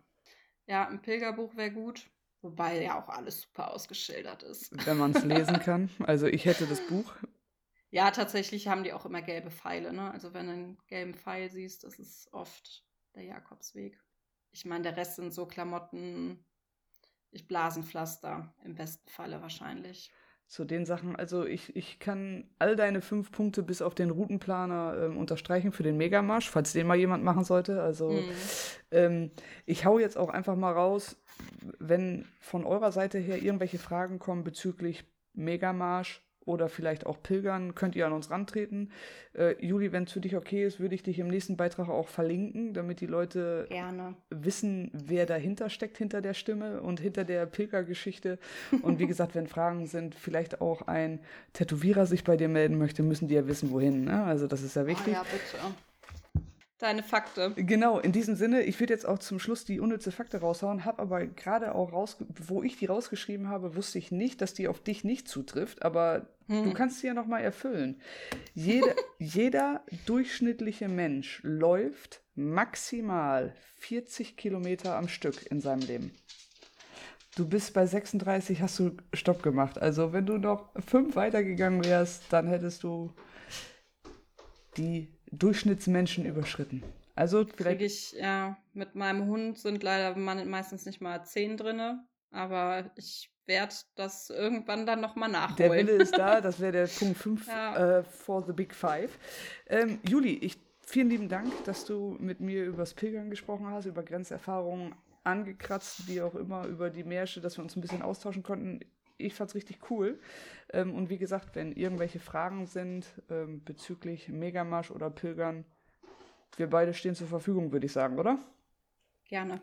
Ja, ein Pilgerbuch wäre gut. Wobei ja auch alles super ausgeschildert ist. wenn man es lesen kann. Also ich hätte das Buch. Ja, tatsächlich haben die auch immer gelbe Pfeile, ne? Also wenn du einen gelben Pfeil siehst, das ist oft der Jakobsweg. Ich meine, der Rest sind so Klamotten, ich Blasenpflaster, im besten Falle wahrscheinlich. Zu den Sachen, also ich, ich kann all deine fünf Punkte bis auf den Routenplaner ähm, unterstreichen für den Megamarsch, falls den mal jemand machen sollte. Also Mhm. ähm, ich hau jetzt auch einfach mal raus, wenn von eurer Seite her irgendwelche Fragen kommen bezüglich Megamarsch oder vielleicht auch Pilgern, könnt ihr an uns rantreten. Äh, Juli, wenn es für dich okay ist, würde ich dich im nächsten Beitrag auch verlinken, damit die Leute Gerne. wissen, wer dahinter steckt, hinter der Stimme und hinter der Pilgergeschichte. Und wie gesagt, wenn Fragen sind, vielleicht auch ein Tätowierer sich bei dir melden möchte, müssen die ja wissen, wohin. Ne? Also das ist ja wichtig. Ah, ja, bitte. Deine Fakte. Genau, in diesem Sinne, ich würde jetzt auch zum Schluss die unnütze Fakte raushauen, habe aber gerade auch raus, wo ich die rausgeschrieben habe, wusste ich nicht, dass die auf dich nicht zutrifft, aber du Hm. kannst sie ja nochmal erfüllen. Jede, jeder durchschnittliche Mensch läuft maximal 40 Kilometer am Stück in seinem Leben. Du bist bei 36, hast du Stopp gemacht. Also wenn du noch fünf weitergegangen wärst, dann hättest du die Durchschnittsmenschen überschritten. Also vielleicht Kriege ich, ja, mit meinem Hund sind leider man- meistens nicht mal zehn drinne, aber ich werde das irgendwann dann nochmal nachholen. Der Wille ist da, das wäre der Punkt 5 Ja. äh, for the Big Five. Ähm, Juli, ich, vielen lieben Dank, dass du mit mir über das Pilgern gesprochen hast, über Grenzerfahrungen angekratzt, wie auch immer, über die Märsche, dass wir uns ein bisschen austauschen konnten. Ich fand's richtig cool. Ähm, und wie gesagt, wenn irgendwelche Fragen sind ähm, bezüglich Megamarsch oder Pilgern, wir beide stehen zur Verfügung, würde ich sagen, oder? Gerne.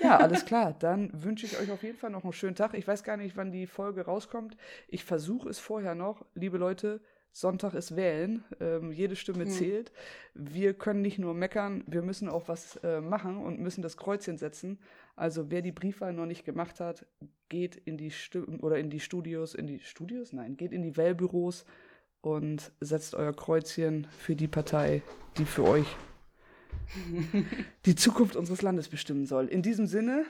Ja, alles klar. Dann wünsche ich euch auf jeden Fall noch einen schönen Tag. Ich weiß gar nicht, wann die Folge rauskommt. Ich versuche es vorher noch. Liebe Leute, Sonntag ist Wählen. Ähm, jede Stimme Hm. zählt. Wir können nicht nur meckern, wir müssen auch was äh, machen und müssen das Kreuzchen setzen. Also wer die Briefwahl noch nicht gemacht hat, geht in die Stu oder in die Studios, in die Studios? Nein, geht in die Wählbüros und setzt euer Kreuzchen für die Partei, die für euch die Zukunft unseres Landes bestimmen soll. In diesem Sinne,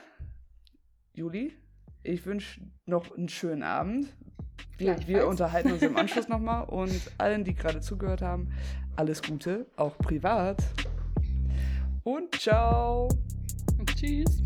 Juli, ich wünsche noch einen schönen Abend. Wir, wir unterhalten uns im Anschluss nochmal und allen, die gerade zugehört haben, alles Gute, auch privat. Und ciao. Und tschüss.